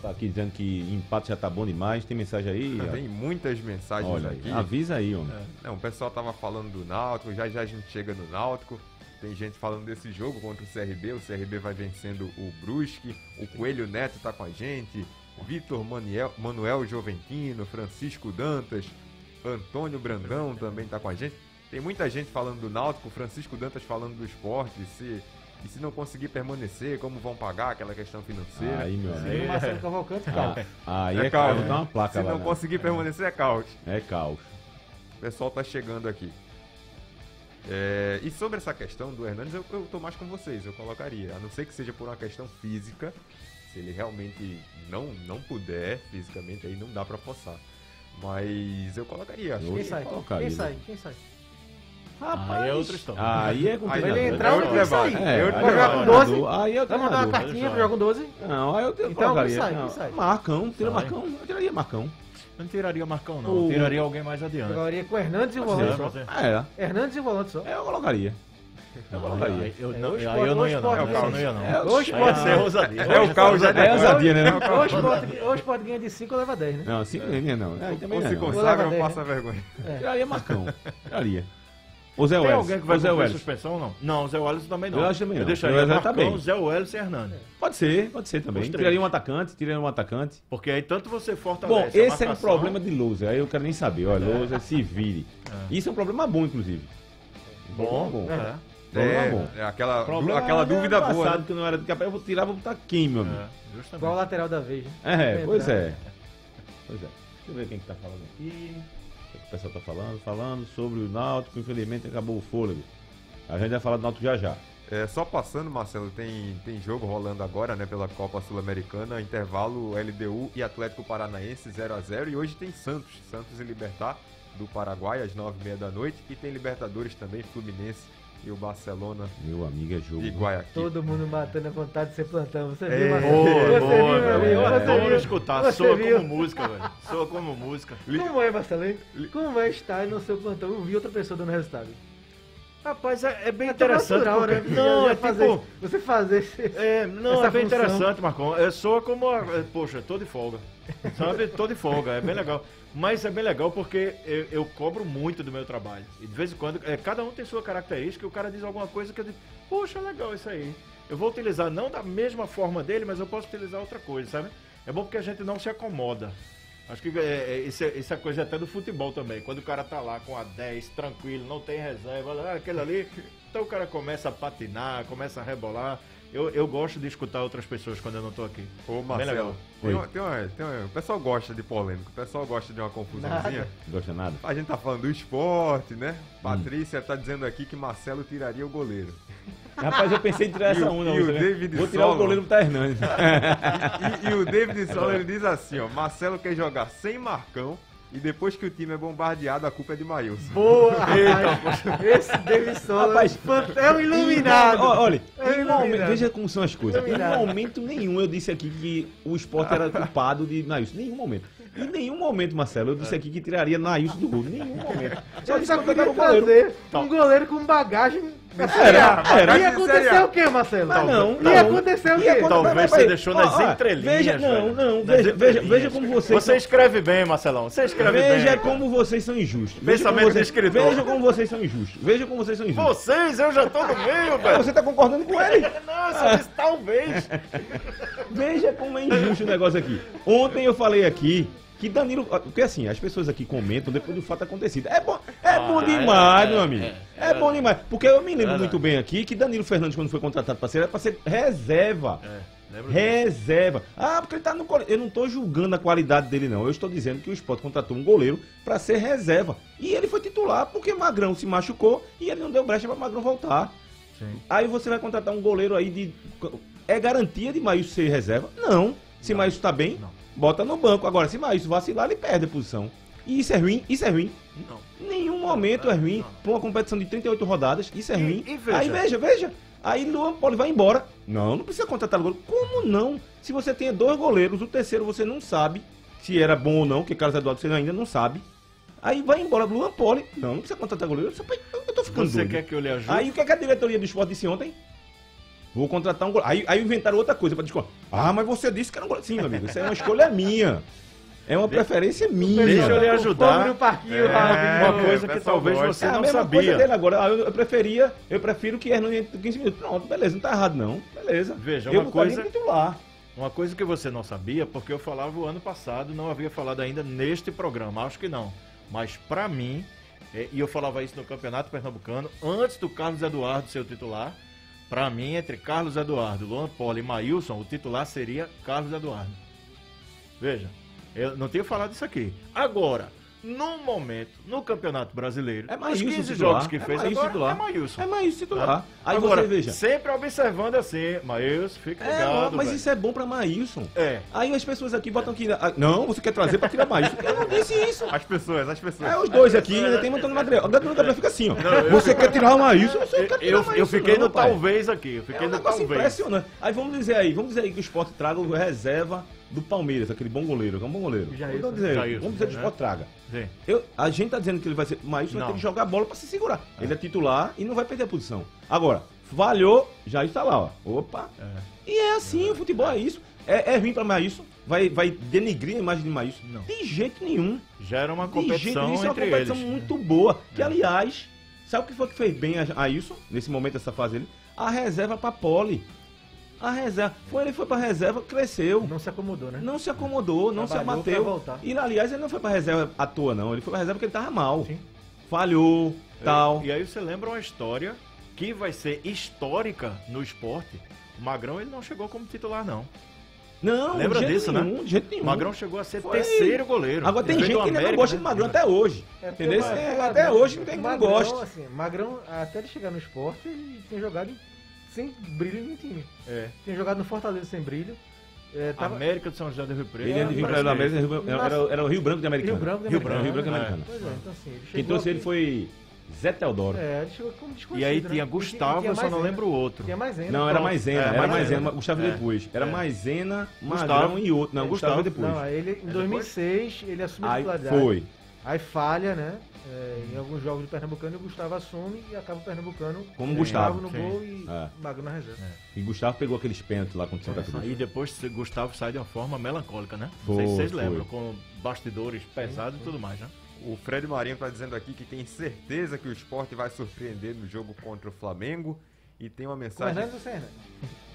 Tá aqui dizendo que empate já tá bom demais. Tem mensagem aí? Tem muitas mensagens Olha aqui. avisa aí, homem. Não, o pessoal tava falando do Náutico, já já a gente chega no Náutico. Tem gente falando desse jogo contra o CRB, o CRB vai vencendo o Brusque, o Coelho Neto tá com a gente, Vitor Manuel, Manuel Joventino, Francisco Dantas, Antônio Brandão também tá com a gente. Tem muita gente falando do Náutico, Francisco Dantas falando do esporte, se, e se não conseguir permanecer, como vão pagar aquela questão financeira. Aí, meu E amigo. o Marcelo Cavalcante, calma. Ah, Aí É é, caos, caos. né? Dá uma placa se lá. não né? conseguir permanecer, é caos. É caos. O pessoal tá chegando aqui. É, e sobre essa questão do Hernandes, eu, eu tô mais com vocês, eu colocaria. A não ser que seja por uma questão física, se ele realmente não, não puder fisicamente, aí não dá pra forçar. Mas eu colocaria. Quem que sai? colocaria. Quem sai? Quem sai? Aí é outra história. Aí é com Aí ele entrar, é ele sai. debate. É, É Vai jogar é com o 12? treinador. Aí é o Vai mandar uma cartinha pra jogar com 12? Não, aí eu, eu Então, quem sai? Quem sai? Marcão, tira Sai. Marcão. Eu tiraria Marcão. Eu não tiraria Marcão, não. O- Eu tiraria alguém mais adiante. Jogaria com o Hernandes e o Pode volante só. pode. É, Hernandes e o volante só. eu colocaria. Eu colocaria. Eu, É, não, o eu não o ia, não. esporte Eu ganha- não ia, não. É, o esporte ia ser ousadia. É o caos, já É ousadia, né? Ou o esporte, ou o esporte ganha de 5 ou leva 10, né? Não, cinco nem não. Ou se é, não. consagra ou levar passa vergonha. Tiraria Marcão. Tiraria. O Zé Tem Welles. alguém que vai o Zé Welles. suspensão ou não? Não, o Zé Wallace também não. Eu acho também não. Eu deixaria O Zé tá Marcão, bem. Zé Wallace e Hernandes. Pode ser, pode ser também. Os três. Tiraria um atacante, tiraria um atacante. Porque aí tanto você Bom, fortalece a esse é um marcação- problema de Lousa. Aí eu quero nem saber. Olha, Lousa se vire. Isso é um problema bom, inclusive. Bom, problema bom. é. Problema bom. É, é aquela, Problema aquela é dúvida boa. passado né? que não era de capaz, eu vou tirar, vou botar quem, meu amigo? É, justamente. Igual o lateral da vez, né? É, pois é. Pois é. Deixa eu ver quem que tá falando aqui. Pessoal tá falando? Falando sobre o Náutico, infelizmente acabou o fôlego. A gente vai falar do Náutico já já. É, só passando, Marcelo, tem, tem jogo rolando agora, né, pela Copa Sul-Americana, intervalo LDU e Atlético Paranaense 0 a 0 e hoje tem Santos, Santos e Libertar do Paraguai às 9h30 da noite e tem Libertadores também, Fluminense e o Barcelona Meu amigo, é jogo. de Guayaquil. Todo mundo matando a vontade de ser plantão. Você É. viu, Marcelo? Boa, Você boa, viu, meu velho. amigo? É, Vamos escutar. Você Soa viu? como música, velho. Soa como música. Como é, Marcelo? Como é estar no seu plantão e ouvir outra pessoa dando resultado? Rapaz, é, é bem É interessante. natural, porque- né? Não, Já é fazer, tipo... Você fazer esse... É, não, é bem função. interessante, Marcão. É, soa como. a- é, Poxa, tô de folga. Sabe? Tô de folga, é bem legal. Mas é bem legal porque eu, eu cobro muito do meu trabalho. E de vez em quando, é, cada um tem sua característica, e o cara diz alguma coisa que eu digo, poxa, legal isso aí. Eu vou utilizar não da mesma forma dele, mas eu posso utilizar outra coisa, sabe? É bom porque a gente não se acomoda. Acho que é, é, é, é coisa até do futebol também. Quando o cara tá lá com a 10, tranquilo, não tem reserva, ah, aquele ali. Então o cara começa a patinar, começa a rebolar. Eu, eu gosto de escutar outras pessoas quando eu não tô aqui. Ô, Marcelo, tem uma, tem uma- tem uma- o pessoal gosta de polêmica, o pessoal gosta de uma confusãozinha. Não gosta nada? A gente tá falando do esporte, né? Patrícia tá dizendo aqui que Marcelo tiraria o goleiro. Rapaz, eu pensei em tirar E essa o- onda. e o né? David Vou tirar o Solon? goleiro pro Tá Hernandes. E, e o David Sola ele diz assim, ó, Marcelo quer jogar sem Marcão e depois que o time é bombardeado, a culpa é de Maílson. Boa, rapaz. Esse David Sola Rapaz, é um iluminado. Olha, É em iluminado. momento- veja como são as coisas. Em Iluminado. momento nenhum eu disse aqui que o esporte era culpado de Nailson. Nenhum momento. Em nenhum momento, Marcelo, eu disse aqui que tiraria Nailson do gol. Nenhum momento. Só disse só que eu o goleiro. um goleiro com bagagem Era, era. Ia acontecer o quê, Marcelo? Ah, não, não. Ia acontecer o acontecer- Talvez você deixou nas entrelinhas. Veja, não, não. Veja, veja, veja como vocês. Você escreve bem, Marcelão. Você escreve Veja bem. como vocês são injustos. Veja Pensamento como de vocês, escritor. veja como vocês são injustos. Veja como vocês são injustos. Vocês, eu já tô no meio, Ah, velho. Você tá concordando com ele? Não, só disse talvez. Veja como é injusto o negócio aqui. Ontem eu falei aqui que Danilo. Porque assim, as pessoas aqui comentam depois do fato acontecido. É bom, é bom demais, é, meu amigo. é, É bom demais. Porque eu me lembro muito bem aqui que Danilo Fernandes, quando foi contratado para ser, era para ser reserva. É, lembra disso? Reserva. Ah, porque ele tá no Eu não tô julgando a qualidade dele, não. Eu estou dizendo que o Sport contratou um goleiro para ser reserva. E ele foi titular porque Magrão se machucou e ele não deu brecha para Magrão voltar. Sim. Aí você vai contratar um goleiro aí de. É garantia de Maílson ser reserva? Não. Se Maílson tá bem, não. Bota no banco. Agora, se Maílson vacilar, ele perde a posição. E isso é ruim, isso é ruim. Não. Nenhum momento é ruim. Pra uma competição de 38 rodadas, isso é E- ruim. e veja. Aí veja, veja. Aí Luan Poli vai embora. Não, não precisa contratar o goleiro. Como não? Se você tem dois goleiros, o terceiro você não sabe se era bom ou não, porque Carlos Eduardo você ainda não sabe. Aí vai embora Luan Poli. Não, não precisa contratar goleiro. Eu tô ficando Você doido. quer que eu lhe ajude? Aí o que, é que a diretoria do esporte disse ontem? Vou contratar um goleiro. Aí, aí inventaram outra coisa pra discutir. Ah, mas você disse que era um goleiro. Sim, meu amigo, isso é uma escolha minha. É uma preferência minha. Deixa eu lhe ajudar. no parquinho, É, Raul. uma coisa que talvez gosta. você É a não mesma coisa sabia. dele agora. Ah, Eu, eu preferia, eu prefiro que Hernani entre 15 minutos. Pronto, beleza, não tá errado não. Beleza. Veja, eu uma coisa- titular. Uma coisa que você não sabia, porque eu falava o ano passado, não havia falado ainda neste programa, acho que não. Mas pra mim, eh, e eu falava isso no Campeonato Pernambucano, antes do Carlos Eduardo ser o titular, pra mim, entre Carlos Eduardo, Luan Poli e Maílson, o titular seria Carlos Eduardo. Veja, eu não tinha falado isso aqui. Agora, no momento, no Campeonato Brasileiro, É os Maílson 15 titular. jogos que É fez Maílson agora, titular. é Maílson. É mais titular. Aí Agora, você veja. sempre observando assim, Maílson, fica É, ligado. mas velho. isso é bom pra Maílson. É. Aí as pessoas aqui botam aqui. ah, Não, você quer trazer pra tirar Maílson. Eu não disse isso. As pessoas, as pessoas. É os dois aqui, ainda tem Antônio Gabriel. O Antônio Gabriel fica assim, ó. eu- Você quer tirar o Maílson? Não quer tirar Eu, o Maílson, eu fiquei não, no pai. talvez aqui. Eu É fiquei um no negócio talvez. impressionante. Aí vamos dizer aí, vamos dizer aí que o esporte traga o reserva do Palmeiras, aquele bom goleiro, que é um bom goleiro. Jailson. Vamos dizer, Jailson, vamos dizer que o né? esporte traga. Sim. Eu, a gente tá dizendo que ele vai ser. Mas isso vai ter que jogar a bola pra se segurar. Ele é titular e não vai perder a posição. Agora, falhou, já está lá, ó. Opa. E é assim, o futebol é isso. É, é ruim pra Maílson, vai, vai denigrir a imagem de Maílson. Não. De jeito nenhum. Gera uma De jeito competição nenhum. Isso é uma competição eles. muito boa. Que, aliás, sabe o que foi que fez bem a, a Ilson, nesse momento, essa fase dele? A reserva pra Poli. A reserva. Foi, ele foi pra reserva, cresceu. Não se acomodou, né? Não se acomodou, não se Trabalhou abateu. pra voltar. E aliás, ele não foi pra reserva à toa, não. Ele foi pra reserva porque ele tava mal. Sim. Falhou, tal. E aí você lembra uma história que vai ser histórica no esporte. O Magrão ele não chegou como titular, não. Não, Lembra de jeito disso, né? nenhum, De jeito nenhum. Magrão chegou a ser Foi. terceiro goleiro. Agora tem gente que ainda não América, gosta né? do Magrão até hoje. É entendeu? É, o até Magrão- hoje não tem quem Magrão, goste. Assim, Magrão, até ele chegar no esporte, ele tinha jogado em- sem brilho no time. É. Tinha jogado no Fortaleza sem brilho. É, tava... América do São José do Rio Preto. Ele é de vinculado da América, era, era, era o Rio Branco de Americana. Rio Branco de Rio Americana. Branco, Rio Branco de É. Americana. Pois é, então assim, ele Quem trouxe ele foi Zé Teodoro. É, ele chegou como desconhecido. E aí né? tinha Gustavo, tinha eu só não Maisena. lembro o outro. Tinha mais Não, era. Maisena, É, era Maisena. Maisena, Gustavo É. depois. Era É. Maisena, Gustavo. Magrão e outro. Não, É, Gustavo Gustavo. depois. Não, ele, em 2006, ele assumiu a Aí titularidade. foi. Aí falha, né? É, em alguns jogos do Pernambucano, o Gustavo assume e acaba o Pernambucano Como com Gustavo, no sim. gol e É. Magro na reserva. E Gustavo pegou aqueles pênaltis lá contra o Santa Cruz. Aí depois Gustavo sai de uma forma melancólica, né? Não sei se vocês foi. lembram, com bastidores pesados e tudo mais, né? O Fred Marinho tá dizendo aqui que tem certeza que o esporte vai surpreender no jogo contra o Flamengo. E tem uma mensagem. Sem Hernandes?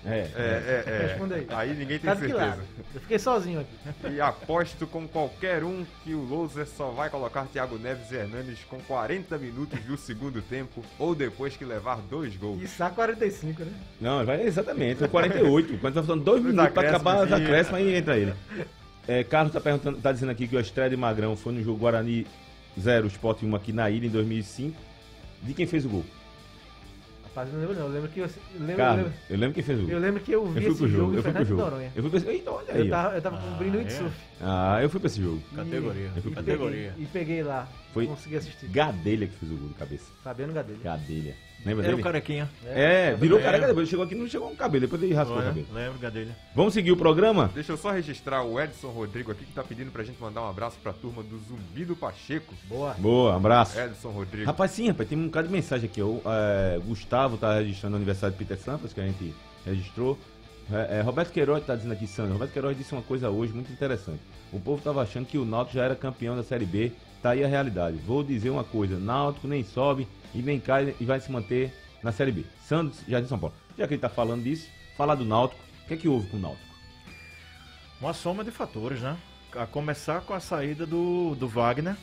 É. É, é, é. Responda aí. Aí ninguém tem Tá certeza. Eu fiquei sozinho aqui. E aposto com qualquer um que o Louser só vai colocar Thiago Neves e Hernandes com 40 minutos do segundo tempo ou depois que levar dois gols. E sá 45, né? Não, vai exatamente, foi 48. Quando tá faltando dois Os minutos pra acréscimos, acabar os acréscimos, aí entra ele. É, Carlos tá, perguntando, tá dizendo aqui que a estreia de Magrão foi no jogo Guarani 0, Sport 1 aqui na ilha em 2005. De quem fez o gol? Eu não lembro não. Eu lembro que eu, eu lembro, eu Carlos, lembro, eu lembro quem fez o gol. eu lembro que eu Eu vi fui esse pro jogo, jogo, eu fui pro jogo. Noronha. Eu fui pra esse... Eita, olha aí. Eu tava, eu tava Ah, cobrindo o é? windsurf. Ah, eu fui pra esse jogo. Categoria. Eu fui E, pra- Categoria. peguei, e peguei lá. Foi Consegui assistir. Gadelha que fez o gol de cabeça. Fabiano Gadelha. Gadelha. Lembra Era o dele? carequinha. É, virou É. careca depois. Chegou aqui não chegou com o cabelo. Depois ele raspou o cabelo. Lembro, Gadelha. Vamos seguir o programa? Deixa eu só registrar o Edson Rodrigo aqui que tá pedindo pra gente mandar um abraço pra turma do Zumbi do Pacheco. Boa. Boa, abraço. Edson Rodrigo. Rapaz, sim, rapaz, tem um bocado de mensagem aqui. O é, Gustavo tá registrando o aniversário de Peter Sampras, que a gente registrou. É, é, Roberto Queiroz tá dizendo aqui, Sandro. Roberto Queiroz disse uma coisa hoje muito interessante. O povo tava achando que o Náutico já era campeão da Série B. Tá aí a realidade. Vou dizer uma coisa: Náutico nem sobe e nem cai e vai se manter na Série B. Santos, de São Paulo. Já que ele tá falando disso, falar do Náutico. O que é que houve com o Náutico? Uma soma de fatores, né? A começar com a saída do, do Wagner.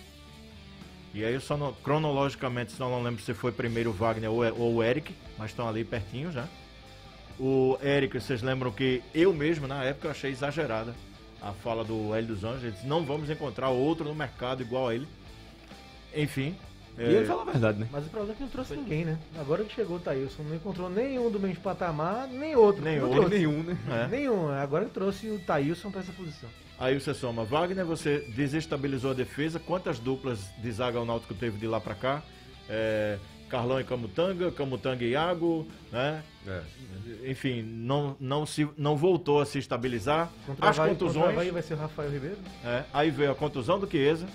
E aí eu só não, cronologicamente, só não lembro se foi primeiro o Wagner ou, ou o Eric, mas estão ali pertinho já. O Eric, vocês lembram que eu mesmo, na época, achei exagerada a fala do Hélio dos Anjos. Ele disse, não vamos encontrar outro no mercado igual a ele. Enfim. E ele fala a verdade, né? Mas o problema é que não trouxe ninguém, né? Agora que chegou o Thailson, não encontrou nenhum do mesmo patamar, nem outro. Nem outro. trouxe. Nenhum, né? É. Nenhum. Agora que trouxe o Thailson pra essa posição. Aí você soma, Wagner, você desestabilizou a defesa. Quantas duplas de zaga o Náutico teve de lá pra cá? É, Carlão e Camutanga, Camutanga e Iago, né? É. Enfim, não, não, se, não voltou a se estabilizar. Contra As Havaí- contusões. Vai ser o Rafael Ribeiro. É, aí veio a contusão do Chiesa.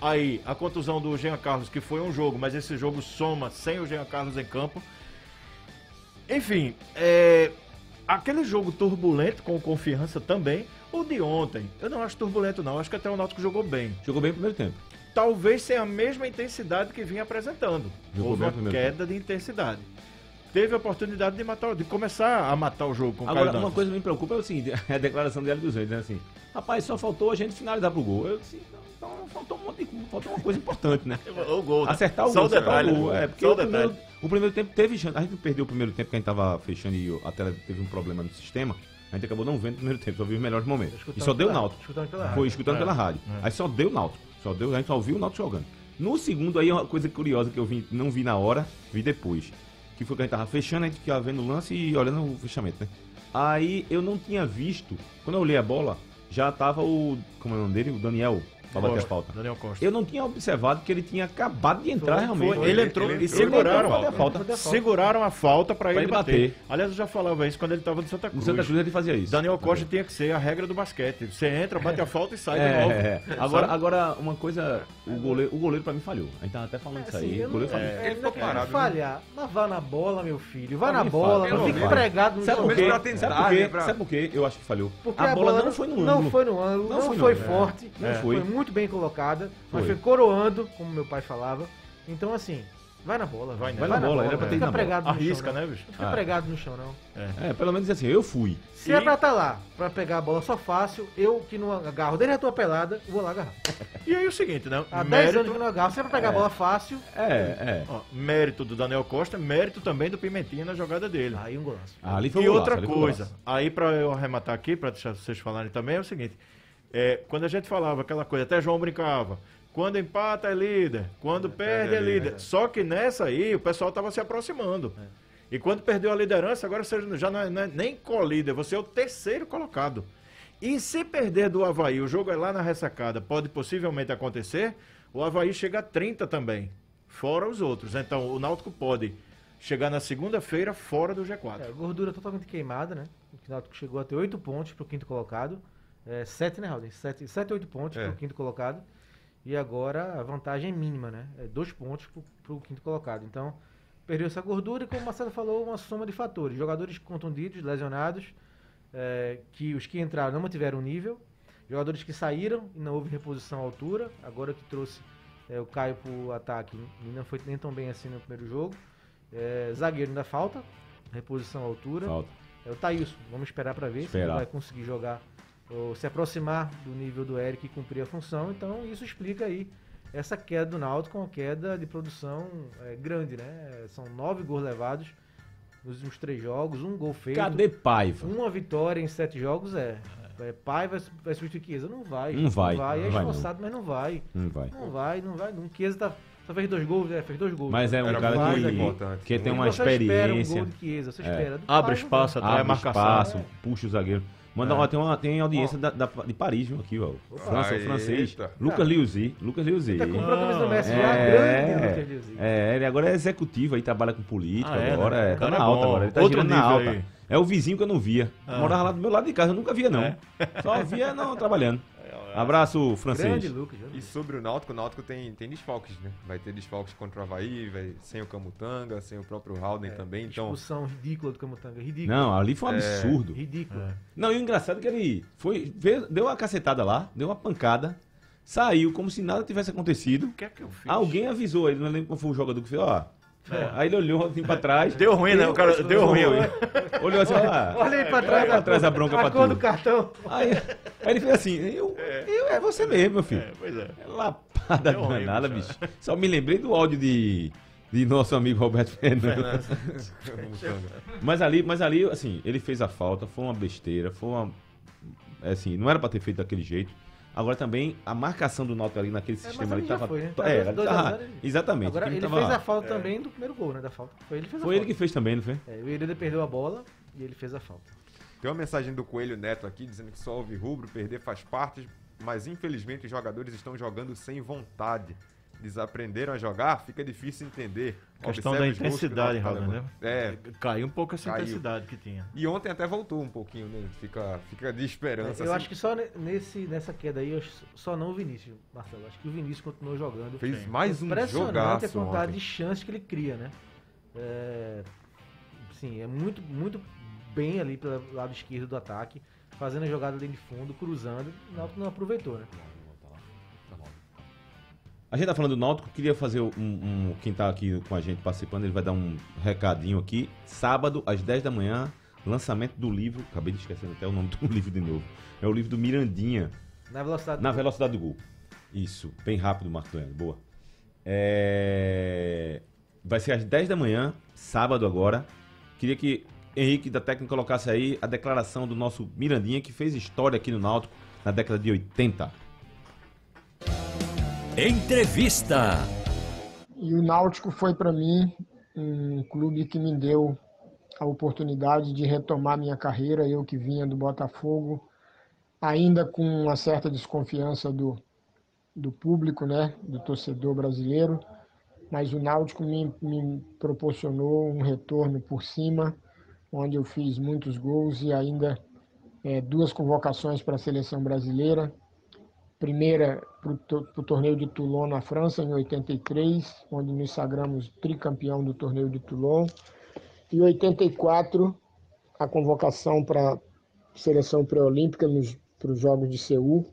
Aí a contusão do Jean Carlos, que foi um jogo, mas esse jogo soma sem o Jean Carlos em campo. Enfim, é, aquele jogo turbulento com confiança também. O de ontem, eu não acho turbulento, não. Acho que até o Náutico jogou bem. Jogou bem no primeiro tempo. Talvez sem a mesma intensidade que vinha apresentando. Jogou Houve bem uma queda de intensidade. Teve a oportunidade de, matar, de começar a matar o jogo com o Agora, Caio uma coisa que me preocupa é o seguinte, a declaração dele dos Reis, né, assim, rapaz, só faltou a gente finalizar pro gol. Eu disse, então, então faltou, um monte de, faltou uma coisa importante, né? O gol, né? Acertar o Só gol, o detalhe. o gol. É, porque Só o, o detalhe. primeiro, o primeiro tempo teve chance. A gente perdeu o primeiro tempo que a gente tava fechando e a tela teve um problema no sistema. A gente acabou não vendo o primeiro tempo, só viu os melhores momentos. E só deu Náutico. Escutando pela rádio. Foi escutando É, pela rádio. é. Aí só deu Náutico. Só deu, a gente só viu o Náutico jogando. No segundo, aí é uma coisa curiosa que eu vi, não vi na hora, vi depois. Que foi que a gente tava fechando, a gente ficava vendo o lance e olhando o fechamento, né? Aí eu não tinha visto, quando eu olhei a bola, já tava o. Como é o nome dele? O Daniel, pra bater a falta. Daniel Costa. Eu não tinha observado que ele tinha acabado de entrar Foi, realmente. Foi, ele entrou ele e seguraram a falta. Seguraram a falta pra ele ele bater. bater. Aliás, eu já falava isso quando ele tava no Santa No Cruz. Santa Cruz ele fazia isso. Daniel Costa tinha que ser a regra do basquete. Você entra, bate a falta e sai de É, novo. é, é. Agora, agora, uma coisa, o goleiro, o goleiro pra mim falhou. A gente tava até falando disso Assim, aí. eu O goleiro falhou. é, Ele ficou é parado, falhar. Mas vá na bola, meu filho. Vá na bola. Não fique pregado no Sabe por quê? Sabe por quê? Eu acho que falhou. Porque a, bola, não foi no ângulo. Não foi no ângulo, Não foi no forte, é. Não foi. Muito bem colocada, mas Foi. foi coroando, como meu pai falava. Então, assim, vai na bola. Vai Vai, na na bola, bola. era pra Não ter fica na bola. pregado no Arrisca, chão. não. né, bicho? Não fica Ah. pregado no chão, não. É, pelo menos assim, eu fui. Se E- é pra estar lá, pra pegar a bola só fácil, eu que não agarro desde a tua pelada, vou lá agarrar. E aí o seguinte, né? Há 10 mérito, anos que eu não agarro. Se é pra pegar a bola fácil, É, é. ó, mérito do Daniel Costa, mérito também do Pimentinha na jogada dele. aí um golaço. Ali foi E um golaço, outra ali foi um coisa, golaço. aí pra eu arrematar aqui, pra deixar vocês falarem também, é o seguinte: é, quando a gente falava aquela coisa, até João brincava, quando empata é líder, quando perde é é líder. líder. Só que nessa aí o pessoal tava se aproximando. E quando perdeu a liderança, agora você já não é, não é nem co-líder, você é o terceiro colocado. E se perder do Havaí, o jogo é lá na ressacada, pode possivelmente acontecer, o Havaí chega a 30 também, fora os outros. Então o Náutico pode chegar na segunda-feira fora do G4. É, gordura totalmente queimada, né? O Náutico chegou a ter 8 pontos pro quinto colocado. É, 7, né, Raul? 7, 7 8 pontos É. pro quinto colocado. E agora a vantagem é mínima, né? É 2 pontos pro, pro quinto colocado. Então, perdeu essa gordura e, como o Marcelo falou, uma soma de fatores. Jogadores contundidos, lesionados, é, que os que entraram não mantiveram o nível. Jogadores que saíram e não houve reposição à altura. Agora que trouxe é, o Caio pro ataque e não foi nem tão bem assim no primeiro jogo. É, zagueiro ainda falta, reposição à altura. Falta. É o Thailson, vamos esperar para ver se Esperar. ele vai conseguir jogar ou se aproximar do nível do Eric e cumprir a função. Então isso explica aí essa queda do Náutico, uma queda de produção é, grande, né? São nove gols levados nos últimos três jogos, um gol feito, Cadê Paiva? uma vitória em sete jogos é. é pai vai, vai substituir Chiesa? Não vai. Não vai, Não vai. não é vai, não. esforçado, mas não vai. Não vai. Não vai, não vai. Não. Chiesa tá, só fez dois gols, é, fez dois gols. Mas é um Era cara que, importante. que tem Muito uma Você espera um experiência. gol de Chiesa, você É. espera. Do Abre Pai, espaço não atrás, Abre marcação. espaço, É. puxa o zagueiro. Manda, É. ó, tem, uma, tem audiência da, da- de Paris, viu, aqui, ó. França, o Eita. francês. Lucas Liuzzi. Lucas Liuzzi. Tá comprando a camisa do Messi já, É, grande Lucas Liuzzi. é, ele agora é executivo aí, trabalha com política Ah, é, agora, né? é, tá cara na é alta bom. agora, ele tá Outro girando na alta. aí. É o vizinho que eu não via. Ah. Morava lá do meu lado de casa, eu nunca via não. É. Só via não trabalhando. Abraço, francês. Grande Lucas. E sobre o Náutico, o Náutico tem, tem desfalques, né? Vai ter desfalques contra o Havaí, vai, sem o Camutanga, sem o próprio Howden também. Então, Expulsão ridícula do Camutanga. Ridícula. Não, ali foi um absurdo. Ridícula. Não, e o engraçado é que ele foi, veio- deu uma cacetada lá, deu uma pancada, saiu como se nada tivesse acontecido. O que é que eu fiz? Alguém avisou ele, não lembro qual foi o jogador que fez, ó. Aí ele olhou assim pra trás. Deu ruim, né? O cara deu ruim. Olhou assim, ó. Olha aí pra Olha trás. aí pra trás a bronca pra cor tu. do cartão. Aí, aí ele fez assim, eu, eu, é você mesmo, meu filho. É, pois é. Lá, Nada, Deu ruim, nada, bicho. bicho. Só me lembrei do áudio de, de nosso amigo Roberto Fernandes. Mas ali, mas ali, assim, ele fez a falta, foi uma besteira, foi uma. é Assim, não era pra ter feito daquele jeito. Agora também, a marcação do Náutico ali naquele É, sistema ali tava. foi, né? É, Tá ele dois- dois a tava- exatamente. Agora ele tava- fez a falta também do primeiro gol, né? Da falta. Foi ele que fez a Foi ele falta. que fez também, não foi? É, o Hereda perdeu a bola e ele fez a falta. Tem uma mensagem do Coelho Neto aqui dizendo que só houve rubro, perder faz parte, mas infelizmente os jogadores estão jogando sem vontade. Desaprenderam a jogar, fica difícil entender. Questão Observe da intensidade, Raul, né? levando. É, Caiu um pouco essa Caiu. intensidade que tinha. e ontem até voltou um pouquinho, né? Fica, fica de esperança. eu assim. acho que só ne- nesse, nessa queda aí, só não o Vinícius, Marcelo. Acho que o Vinícius continuou jogando. Fez Sim. mais um Impressionante a jogaço quantidade ontem. de chances que ele cria, né? É, sim, é muito, muito bem ali pelo lado esquerdo do ataque, fazendo a jogada dentro de fundo, cruzando. O Náutico não aproveitou, né? A gente tá falando do Náutico, queria fazer um, um- Quem tá aqui com a gente participando, ele vai dar um recadinho aqui. Sábado, às 10 da manhã, lançamento do livro. Acabei de esquecer até o nome do livro de novo. É o livro do Mirandinha, Na velocidade Na do- velocidade do gol. Isso, bem rápido, Marco Leandro. Boa. É, Vai ser às 10 da manhã, sábado agora. Queria que Henrique da técnica colocasse aí a declaração do nosso Mirandinha, que fez história aqui no Náutico na década de 80. Entrevista. E o Náutico foi para mim um clube que me deu a oportunidade de retomar minha carreira, eu que vinha do Botafogo, ainda com uma certa desconfiança do, do público, né, do torcedor brasileiro, mas o Náutico me, me proporcionou um retorno por cima, onde eu fiz muitos gols e ainda eh, duas convocações para a seleção brasileira, primeira para o torneio de Toulon na França em 83, onde nos sagramos tricampeão do torneio de Toulon, e 84 a convocação para a seleção pré-olímpica para os Jogos de Seul,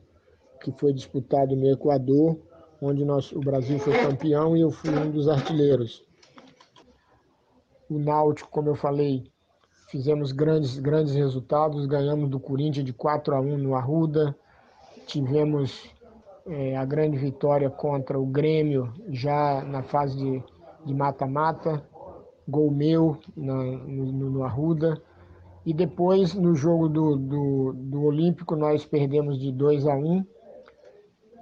que foi disputado no Equador, onde nós, o Brasil foi campeão e eu fui um dos artilheiros. O Náutico, como eu falei, fizemos grandes, grandes resultados, ganhamos do Corinthians de 4 a 1 no Arruda, tivemos é, a grande vitória contra o Grêmio já na fase de mata-mata, gol meu na, no, no, Arruda. E depois, no jogo do, do, do Olímpico, nós perdemos de 2 a 1.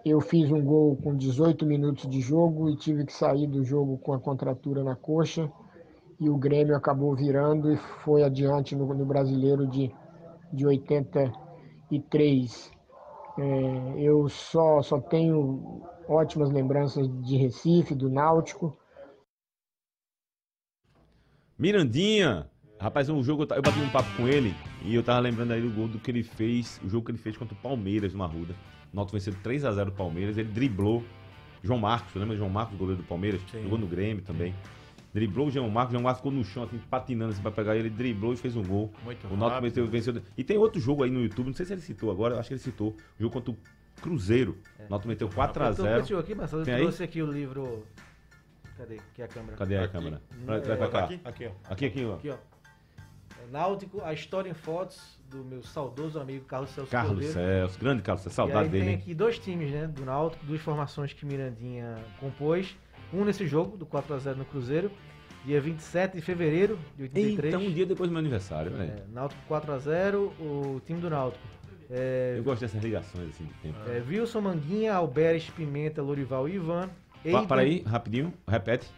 Eu fiz um gol com 18 minutos de jogo e tive que sair do jogo com a contratura na coxa. E o Grêmio acabou virando e foi adiante no, no brasileiro de, de 83. É, eu só, só tenho ótimas lembranças de Recife, do Náutico. Mirandinha! Rapaz, um jogo, eu bati um papo com ele e eu tava lembrando aí do gol do que ele fez, o jogo que ele fez contra o Palmeiras no Arruda. O Náutico venceu 3x0 o Palmeiras, ele driblou João Marcos, lembra João Marcos, goleiro do Palmeiras? Sim. Jogou no Grêmio também. Driblou o João Marcos, o João Marcos ficou no chão, assim, patinando assim pra pegar ele, driblou e fez um gol. Muito O Náutico venceu, venceu. E tem outro jogo aí no YouTube, não sei se ele citou agora, eu acho que ele citou. O jogo contra o Cruzeiro. O Náutico meteu Eu tô com esse 4x0. jogo aqui, Marcelo. Eu Tem aí? trouxe aqui o livro. Cadê? Aqui é a câmera. Cadê a Aqui. câmera? Vai, vai pra é- cá. Aqui? Aqui, ó. Aqui, aqui, ó. Aqui, ó. É Náutico, a história em fotos do meu saudoso amigo Carlos Celso Carlos Cordeiro. Celso, grande Carlos Celso, E aí saudade dele. tem aqui dois times, né, do Náutico, duas formações que Mirandinha compôs. Um nesse jogo, do 4x0 no Cruzeiro, dia 27 de fevereiro de 83. Eita, um dia depois do meu aniversário, velho. É, Náutico 4x0, o time do Náutico. É, Eu gosto dessas ligações assim de tempo. é, Wilson Manguinha, Alberes, Pimenta, Lorival e Ivan. Pa, Eider, para aí, rapidinho, repete.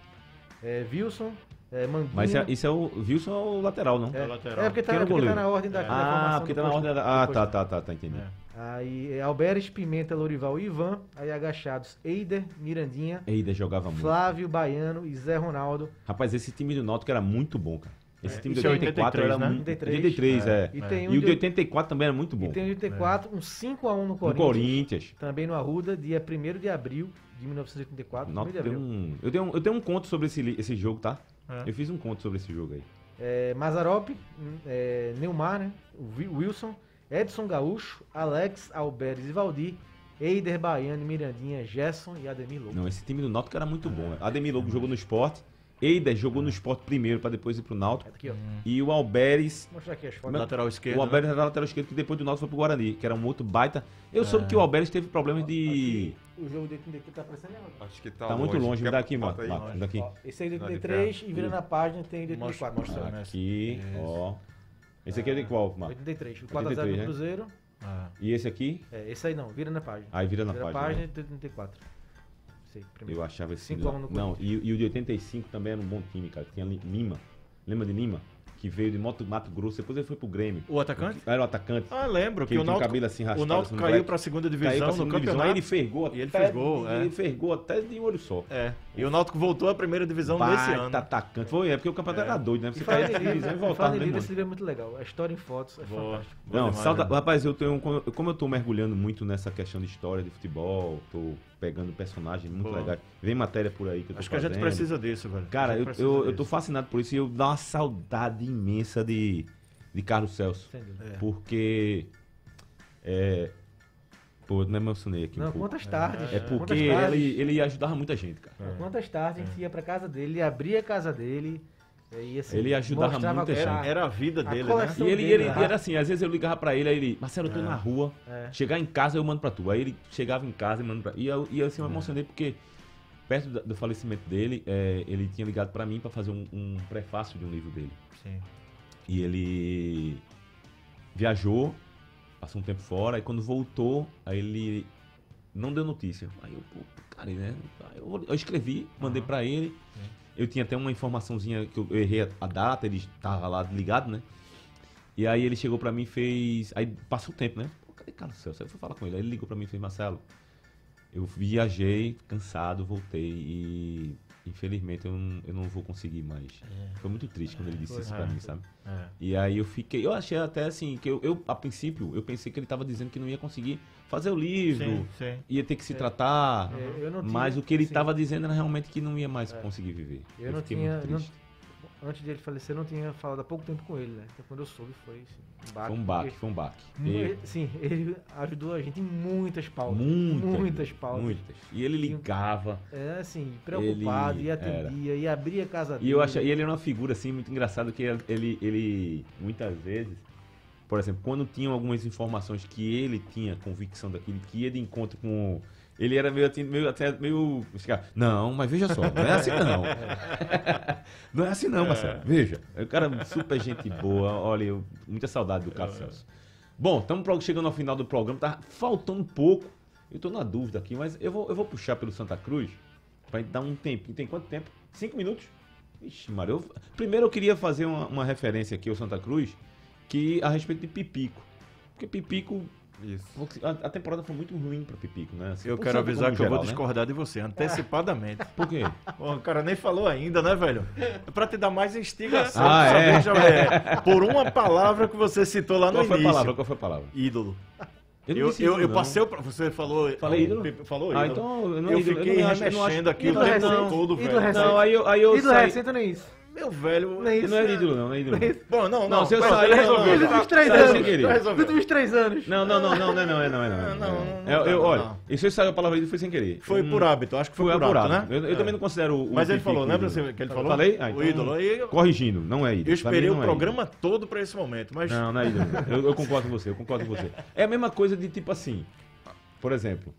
É, Wilson, é, Manguinha. Mas isso é, isso é o. Wilson é o lateral, não? é, É lateral. é porque tá, porque tá na ordem da, da Ah, porque tá na ordem da. Ah, tá, tá, tá, tá, entendi. É. Aí é Alberes, Pimenta, Lorival e Ivan. Aí agachados, Eider, Mirandinha, Eida jogava muito. Flávio, Baiano e Zé Ronaldo. Rapaz, esse time do Náutico era muito bom, cara. Esse É, time de isso é 84 era 83, né? muito. 83. 83, é. E É. tem um E o de, de 84 também era muito bom. e tem um de 84, um 5x1 no No Corinthians. Corinthians. Também no Arruda, dia 1 de abril de 1984. O 1º de Náutico deu abril. um... eu, tenho um, eu tenho um conto sobre esse, esse jogo, tá? É. Eu fiz um conto sobre esse jogo aí. É, Mazarop, é, Neymar, né? o Wi- Wilson, Edson Gaúcho, Alex, Alberes e Valdir, Eider, Baiano, Mirandinha, Gerson e Ademir Lobo. Não, esse time do Náutico era muito bom. Ademir Lobo jogou no esporte. Eider jogou no esporte primeiro pra depois ir pro Náutico. Aqui, ó. E o Alberes. Vou mostrar aqui as fotos. Lateral esquerdo. O Alberes era lateral esquerdo que depois do Náutico foi pro Guarani, que era um outro baita. Eu soube que o Alberes teve problemas de. O jogo de 83 tá aparecendo. Acho que tá, Tá muito longe, me dá aqui, bota mano. daqui. Esse aí é de Não, de 83 perto. e vira na página tem de Mostra, 84. mostra, né? Aqui, ó. Esse aqui é de qual, Marcos? 83. O 4x0 83, do né? Cruzeiro. Ah. E esse aqui? É, esse aí não, vira na página. Aí vira na vira página. página né? de 84. Esse aí, primeiro. Eu achava esse. Cinco a no Não, e, e o de 85 também era um bom time, cara. Tinha Li- Lima. Lembra de Lima? Que veio de Moto, Mato Grosso, depois ele foi pro Grêmio. O atacante? Era o atacante. Ah, lembro. Que Que, o Náutico, cabelo assim raspado, o Náutico assim, caiu pra segunda Caiu divisão pra no segunda divisão, campeonato. aí ele fergou E ele gol, é. Ele fergou até de um olho só. É. E o Náutico voltou à primeira divisão nesse Baita ano. atacante. Foi, é porque o campeonato era doido, né? Você em de divisão e voltava mesmo esse livro é muito legal. A história em fotos é Boa. fantástico. Não, demais, sauda- né? rapaz, eu tenho. Como eu tô mergulhando muito nessa questão de história de futebol, tô pegando personagens muito Boa. legais. Vem matéria por aí que eu tô Acho que a gente fazendo. precisa disso, velho. Cara, eu, eu, eu tô fascinado por isso e eu dou uma saudade imensa de, de Carlos Celso. Dúvida. É. Porque. É. Pô, eu me emocionei aqui um Não, pouco. quantas tardes. É porque tardes, ele, ele ajudava muita gente, cara. Quantas tardes a gente ia pra casa dele, abria a casa dele. E, assim, Ele ajudava mostrava muita a- gente. Era a vida A dele, né? coleção- E ele, dele, ele, né? era assim, às vezes eu ligava pra ele, aí ele, Marcelo, eu tô na rua, É. chegar em casa eu mando pra tu. Aí ele chegava em casa e mando pra E eu, e eu assim, eu me emocionei porque, perto do falecimento dele, é, ele tinha ligado pra mim pra fazer um, um prefácio de um livro dele. Sim. E ele viajou, passou um tempo fora, e quando voltou, aí ele não deu notícia. Aí eu, pô, cara, né? Eu, eu escrevi, mandei pra ele. Eu tinha até uma informaçãozinha que eu errei a- data, ele tava lá ligado, né? E aí ele chegou pra mim e fez. Aí passou o tempo, né? Pô, cadê Carlos Celso? Aí eu fui falar com ele. Aí ele ligou pra mim e fez, Marcelo, eu viajei, cansado, voltei e infelizmente eu não, eu não vou conseguir mais. Foi muito triste quando ele disse isso pra É. mim, sabe? É. E aí eu fiquei, eu achei até assim, que eu, eu, a princípio, eu pensei que ele tava dizendo que não ia conseguir fazer o livro, Sim, sim. ia ter que se tratar, É, eu não tinha- mas o que ele sim. tava dizendo era realmente que não ia mais conseguir viver. Eu não fiquei tinha. muito não-. Antes de ele falecer, eu não tinha falado há pouco tempo com ele, né? Então quando eu soube foi assim, um baque. Foi um baque, foi um baque. Sim, ele ajudou a gente em muitas pautas. Muitas, Muitas pautas. muitas. E ele ligava. É assim, preocupado, e atendia, e abria a casa dele. E eu acho, e ele era uma figura assim muito engraçada que ele, ele muitas vezes, por exemplo, quando tinham algumas informações que ele tinha convicção daquilo, que ia de encontro com ele era meio, assim, meio até meio não, mas veja só, não é assim não. não é assim não, Marcelo. Veja, é um cara super gente boa. Olha, eu, muita saudade do Carlos Celso. Bom, estamos chegando ao final do programa, tá faltando um pouco. Eu tô na dúvida aqui, mas eu vou, eu vou puxar pelo Santa Cruz gente dar um tempinho. Tem quanto tempo? Cinco minutos? Ixi, Mário. eu- Primeiro eu queria fazer uma, uma referência aqui ao Santa Cruz, que a respeito de Pipico. Porque Pipico. Isso. A, a temporada foi muito ruim pra Pipico, né? Assim, Eu quero avisar que eu vou geral, né? discordar de você, antecipadamente. Por quê? Pô, o cara nem falou ainda, né, velho? É pra te dar mais instigação. Ah, pra é? saber, é, Por uma palavra que você citou lá no Qual foi a início. palavra? Qual foi a palavra? Ídolo. Eu, disse eu, eu não. passei o. Você falou. Falei ídolo? Falou Ah, ídolo. então eu não eu ídolo, fiquei eu não acho- eu não acho- remexendo aqui o ídolo tempo recente, todo, ídolo velho. recente. Não, aí eu, aí eu Ídolo saí... recente não é isso. Meu velho. Nem isso. Não é ídolo, não, não é ídolo. não. Bom, não, não. Não, se eu sair, resolveu. Nos últimos três anos. Nos últimos três anos. Não, não, não, não, não, é não, é não, é não. Não, não, Eu- eu- olha, e se saiu a palavra ídolo foi sem querer. Foi Hum, por hábito, acho que foi, por hábito, apurado. né? Eu, eu É. também não considero o Mas ele falou, lembra ídolo. assim que ele falou? Falei? Ah, o então- ídolo. Aí eu, Corrigindo, não é ídolo. eu esperei o é programa todo pra esse momento, mas. Não, não é ídolo. Eu, eu concordo com você, eu concordo com você. É a mesma coisa de tipo assim, por exemplo,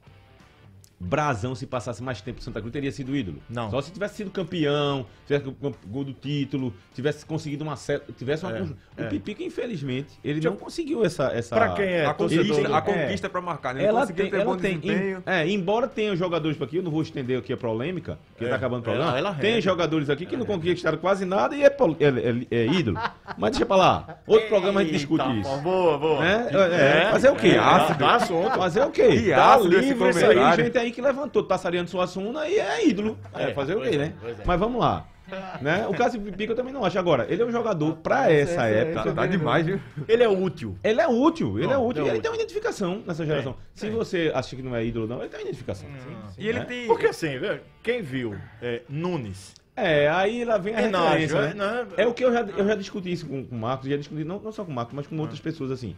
Brasão, se passasse mais tempo em Santa Cruz, teria sido ídolo. Não. Só se tivesse sido campeão, tivesse o gol do título, tivesse conseguido uma certa. Tivesse uma. É, o é. Pipico, infelizmente, ele não conseguiu essa. essa... Pra quem é a torcedor conquista, do- a é. conquista pra marcar, né? Ele Ela conseguiu tem, ter ela bom tem desempenho. em- é, embora tenha jogadores aqui, eu não vou estender aqui a polêmica, porque É, tá acabando o programa. ela- ela tem jogadores aqui que não conquistaram quase nada e é, é- é- é ídolo. Mas deixa pra lá. Outro programa a gente discute Eita, isso. Boa, boa. Né? É, fazer o quê? É, assunto. Fazer o quê? Que Tá livre isso aí, gente aí que levantou passarinho Suassuna e é ídolo. É, É, fazer o quê, é, né? é. Mas vamos lá. Né? O de Pipico eu também não acho. Agora, ele é um jogador pra essa é- época. Tá, tá demais, viu? Ele é útil. Ele é útil, ele é Não, útil. ele é E ele útil. tem uma identificação nessa geração. Se você acha que não é ídolo, não, ele tem uma identificação. E ele né? tem. Porque assim, quem viu é, Nunes. É, aí lá vem a referência, é, né? né? É o que eu já, eu já discuti isso com, com o Marcos, já discuti, não, não só com o Marcos, mas com outras pessoas assim.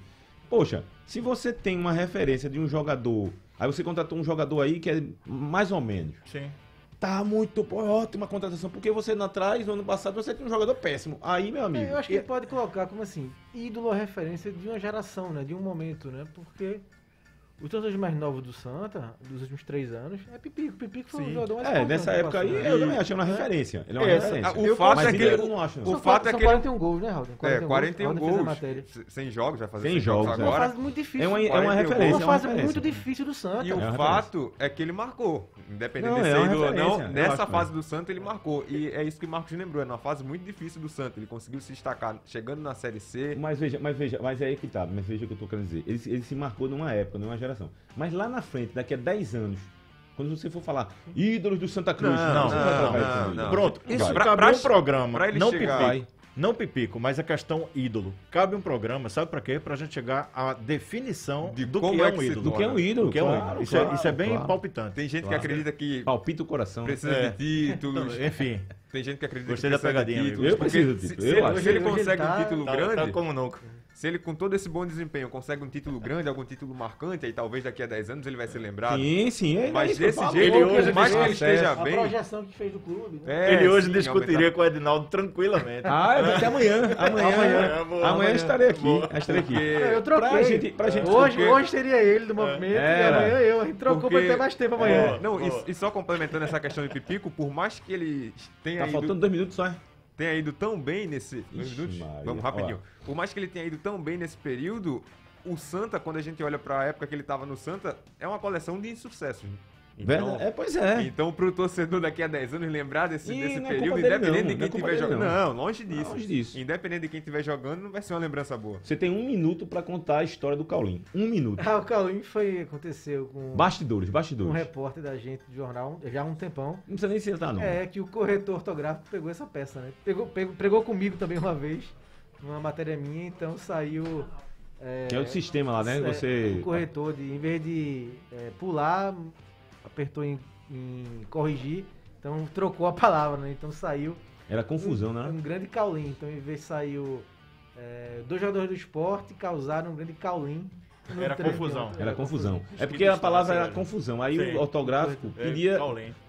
Poxa, se você tem uma referência de um jogador, aí você contratou um jogador aí que é mais ou menos. Sim. Tá muito pô, ótima contratação, porque você não atrás, no ano passado, você tinha um jogador péssimo. Aí, meu amigo. Eu acho que ele pode colocar como assim, ídolo referência de uma geração, né? De um momento, né? Porque os torcedores mais novos do Santa, dos últimos três anos, é Pipico. Pipico foi Sim. um jogador mais É, nessa época aí, eu também achei uma referência. Ele é uma É, referência. o fato é que- ídolo eu não acho, o fato é que ele- 41 gols, né, Raul? É, 41 Raul fez a gols, sem jogos, vai fazer Sem 100 jogos jogos, é. É uma agora. fase muito difícil. É uma, é 41 uma gols. referência. é uma fase muito difícil do Santa. E É o uma fato é que ele marcou. Independente de é ser ídolo ou não, nessa fase do Santos ele marcou. E é isso que o Marcos lembrou, é uma fase muito difícil do Santos. Ele conseguiu se destacar chegando na Série C. Mas veja, mas veja, mas é aí que tá, mas veja o que eu tô querendo dizer. Ele, se- ele se marcou numa época, numa geração. Mas lá na frente, daqui a 10 anos, quando você for falar ídolos do Santa Cruz, Não, não, não, não. ídolo. Pronto, isso. Pra- cabe pra- um programa. pra ele não chegar- pipico. Não pipico, mas a questão ídolo. Cabe um programa, sabe pra quê? Pra gente chegar à definição De do que é é que um ídolo. Do que é um ídolo, Do que é um claro, ídolo. Isso, claro, é, isso é bem claro. palpitante. Tem gente Claro. que acredita que Palpita o coração. precisa É. de títulos. Enfim, Tem gente que acredita Gostei que da precisa de pegadinha, títulos. Eu preciso de se, título, se eu ele, acho. se ele Hoje ele consegue tá- um título tá, grande, tá como nunca. Se ele com todo esse bom desempenho consegue um título grande, algum título marcante, aí talvez daqui a 10 anos ele vai ser lembrado. Sim, sim. É Mas desse jeito, Ele por hoje mais que ele esteja A bem. projeção que fez do clube, né? é, Ele hoje sim, discutiria aumentar. com o Edinaldo tranquilamente. Ah, eu vou até amanhã. Amanhã, Amanhã, boa, amanhã, amanhã. estarei aqui. Estarei aqui. Porque- Eu troquei. Pra gente, pra gente hoje, porque- hoje seria ele do movimento e Era. amanhã eu. A gente trocou Porque- pra ter mais tempo amanhã. É, não, e, e só complementando essa questão de Pipico, por mais que ele tenha, Tá ido, faltando dois minutos só. Tenha ido tão bem nesse. Ixi. Vamos rapidinho. Por mais que ele tenha ido tão bem nesse período, o Santa, quando a gente olha pra época que ele tava no Santa, é uma coleção de insucessos. Então, Verdade. É, pois é. então pro torcedor daqui a 10 anos lembrar desse, E desse é período, independente não, de é quem estiver jogando. não. Não, longe disso. Longe disso. Independente de quem estiver jogando, não vai ser uma lembrança boa. Você tem um minuto pra contar a história do Caulim. Um minuto. Ah, o Caulim foi, aconteceu com Bastidores, um bastidores. repórter da gente do jornal já há um tempão. Não precisa nem citar, não. É que o corretor ortográfico pegou essa peça, né? Pegou, pegou, pregou comigo também uma vez, numa matéria minha, então saiu. É, Que é o sistema lá, né? é, Você. O corretor, de, em vez de é, pular, apertou em, em corrigir, então trocou a palavra, né? Então saiu Era confusão, um, né? um grande caulim. Então em vez saiu é, dois jogadores do esporte causaram um grande caulim. Era treino. confusão. Era confusão. É porque que a palavra era confusão. Aí Sim. o ortográfico É, pedia,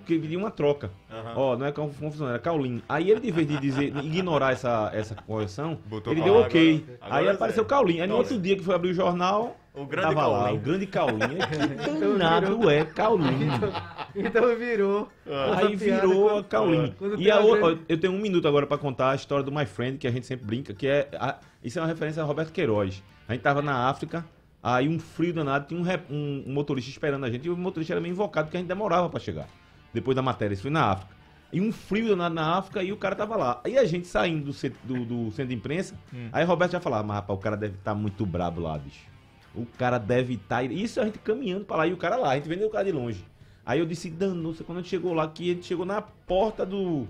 que pedia uma troca. Ó, não é conf- confusão, era Caulim. Aí ele, de vez de dizer, ignorar essa, essa correção, Botou ele deu ok. Agora- agora aí é apareceu sério. Caulim. Aí no outro dia que foi abrir o jornal, O grande tava lá, o grande Caulim. Que danado é Caulim. Então virou. essa Aí virou a Caulim. quando E a outra, grande- eu tenho um minuto agora pra contar a história do My Friend, que a gente sempre brinca, que é. a- isso é uma referência a Roberto Queiroz. A gente tava na África, aí um frio danado, tinha um, rep- um- um motorista esperando a gente, e o motorista era meio invocado, porque a gente demorava pra chegar. Depois da matéria, isso foi na África. E um frio danado na África e o cara tava lá. Aí a gente saindo do, ce- do- do centro de imprensa, aí Roberto já falava, mas rapaz, o cara deve estar muito brabo lá, bicho. O cara deve estar. Isso a gente caminhando pra lá e o cara lá, a gente vendo o cara de longe. Aí eu disse, danou-se, quando a gente chegou lá, que a gente chegou na porta do,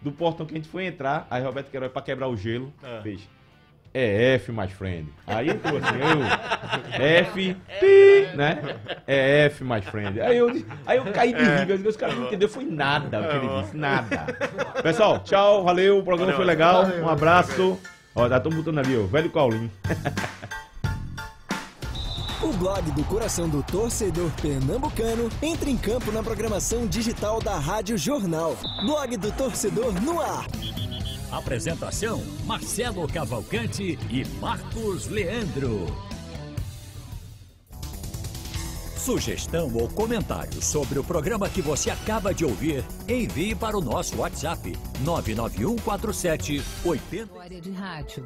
do portão que a gente foi entrar, aí Roberto Queiroz, pra quebrar o gelo, É. fez. É F, my friend. Aí entrou assim, eu. F, pi, né? É F, my friend. Aí eu, aí eu caí de rir, os caras não entenderam, foi nada o que ele disse, nada. Pessoal, tchau, valeu, o programa foi legal, um abraço. Ó, tá todo botando ali, ó, velho Caulim. O blog do coração do torcedor pernambucano entra em campo na programação digital da Rádio Jornal. Blog do torcedor no ar. Apresentação: Marcelo Cavalcante e Marcos Leandro. Sugestão ou comentário sobre o programa que você acaba de ouvir, envie para o nosso WhatsApp 99147 80. História de rádio.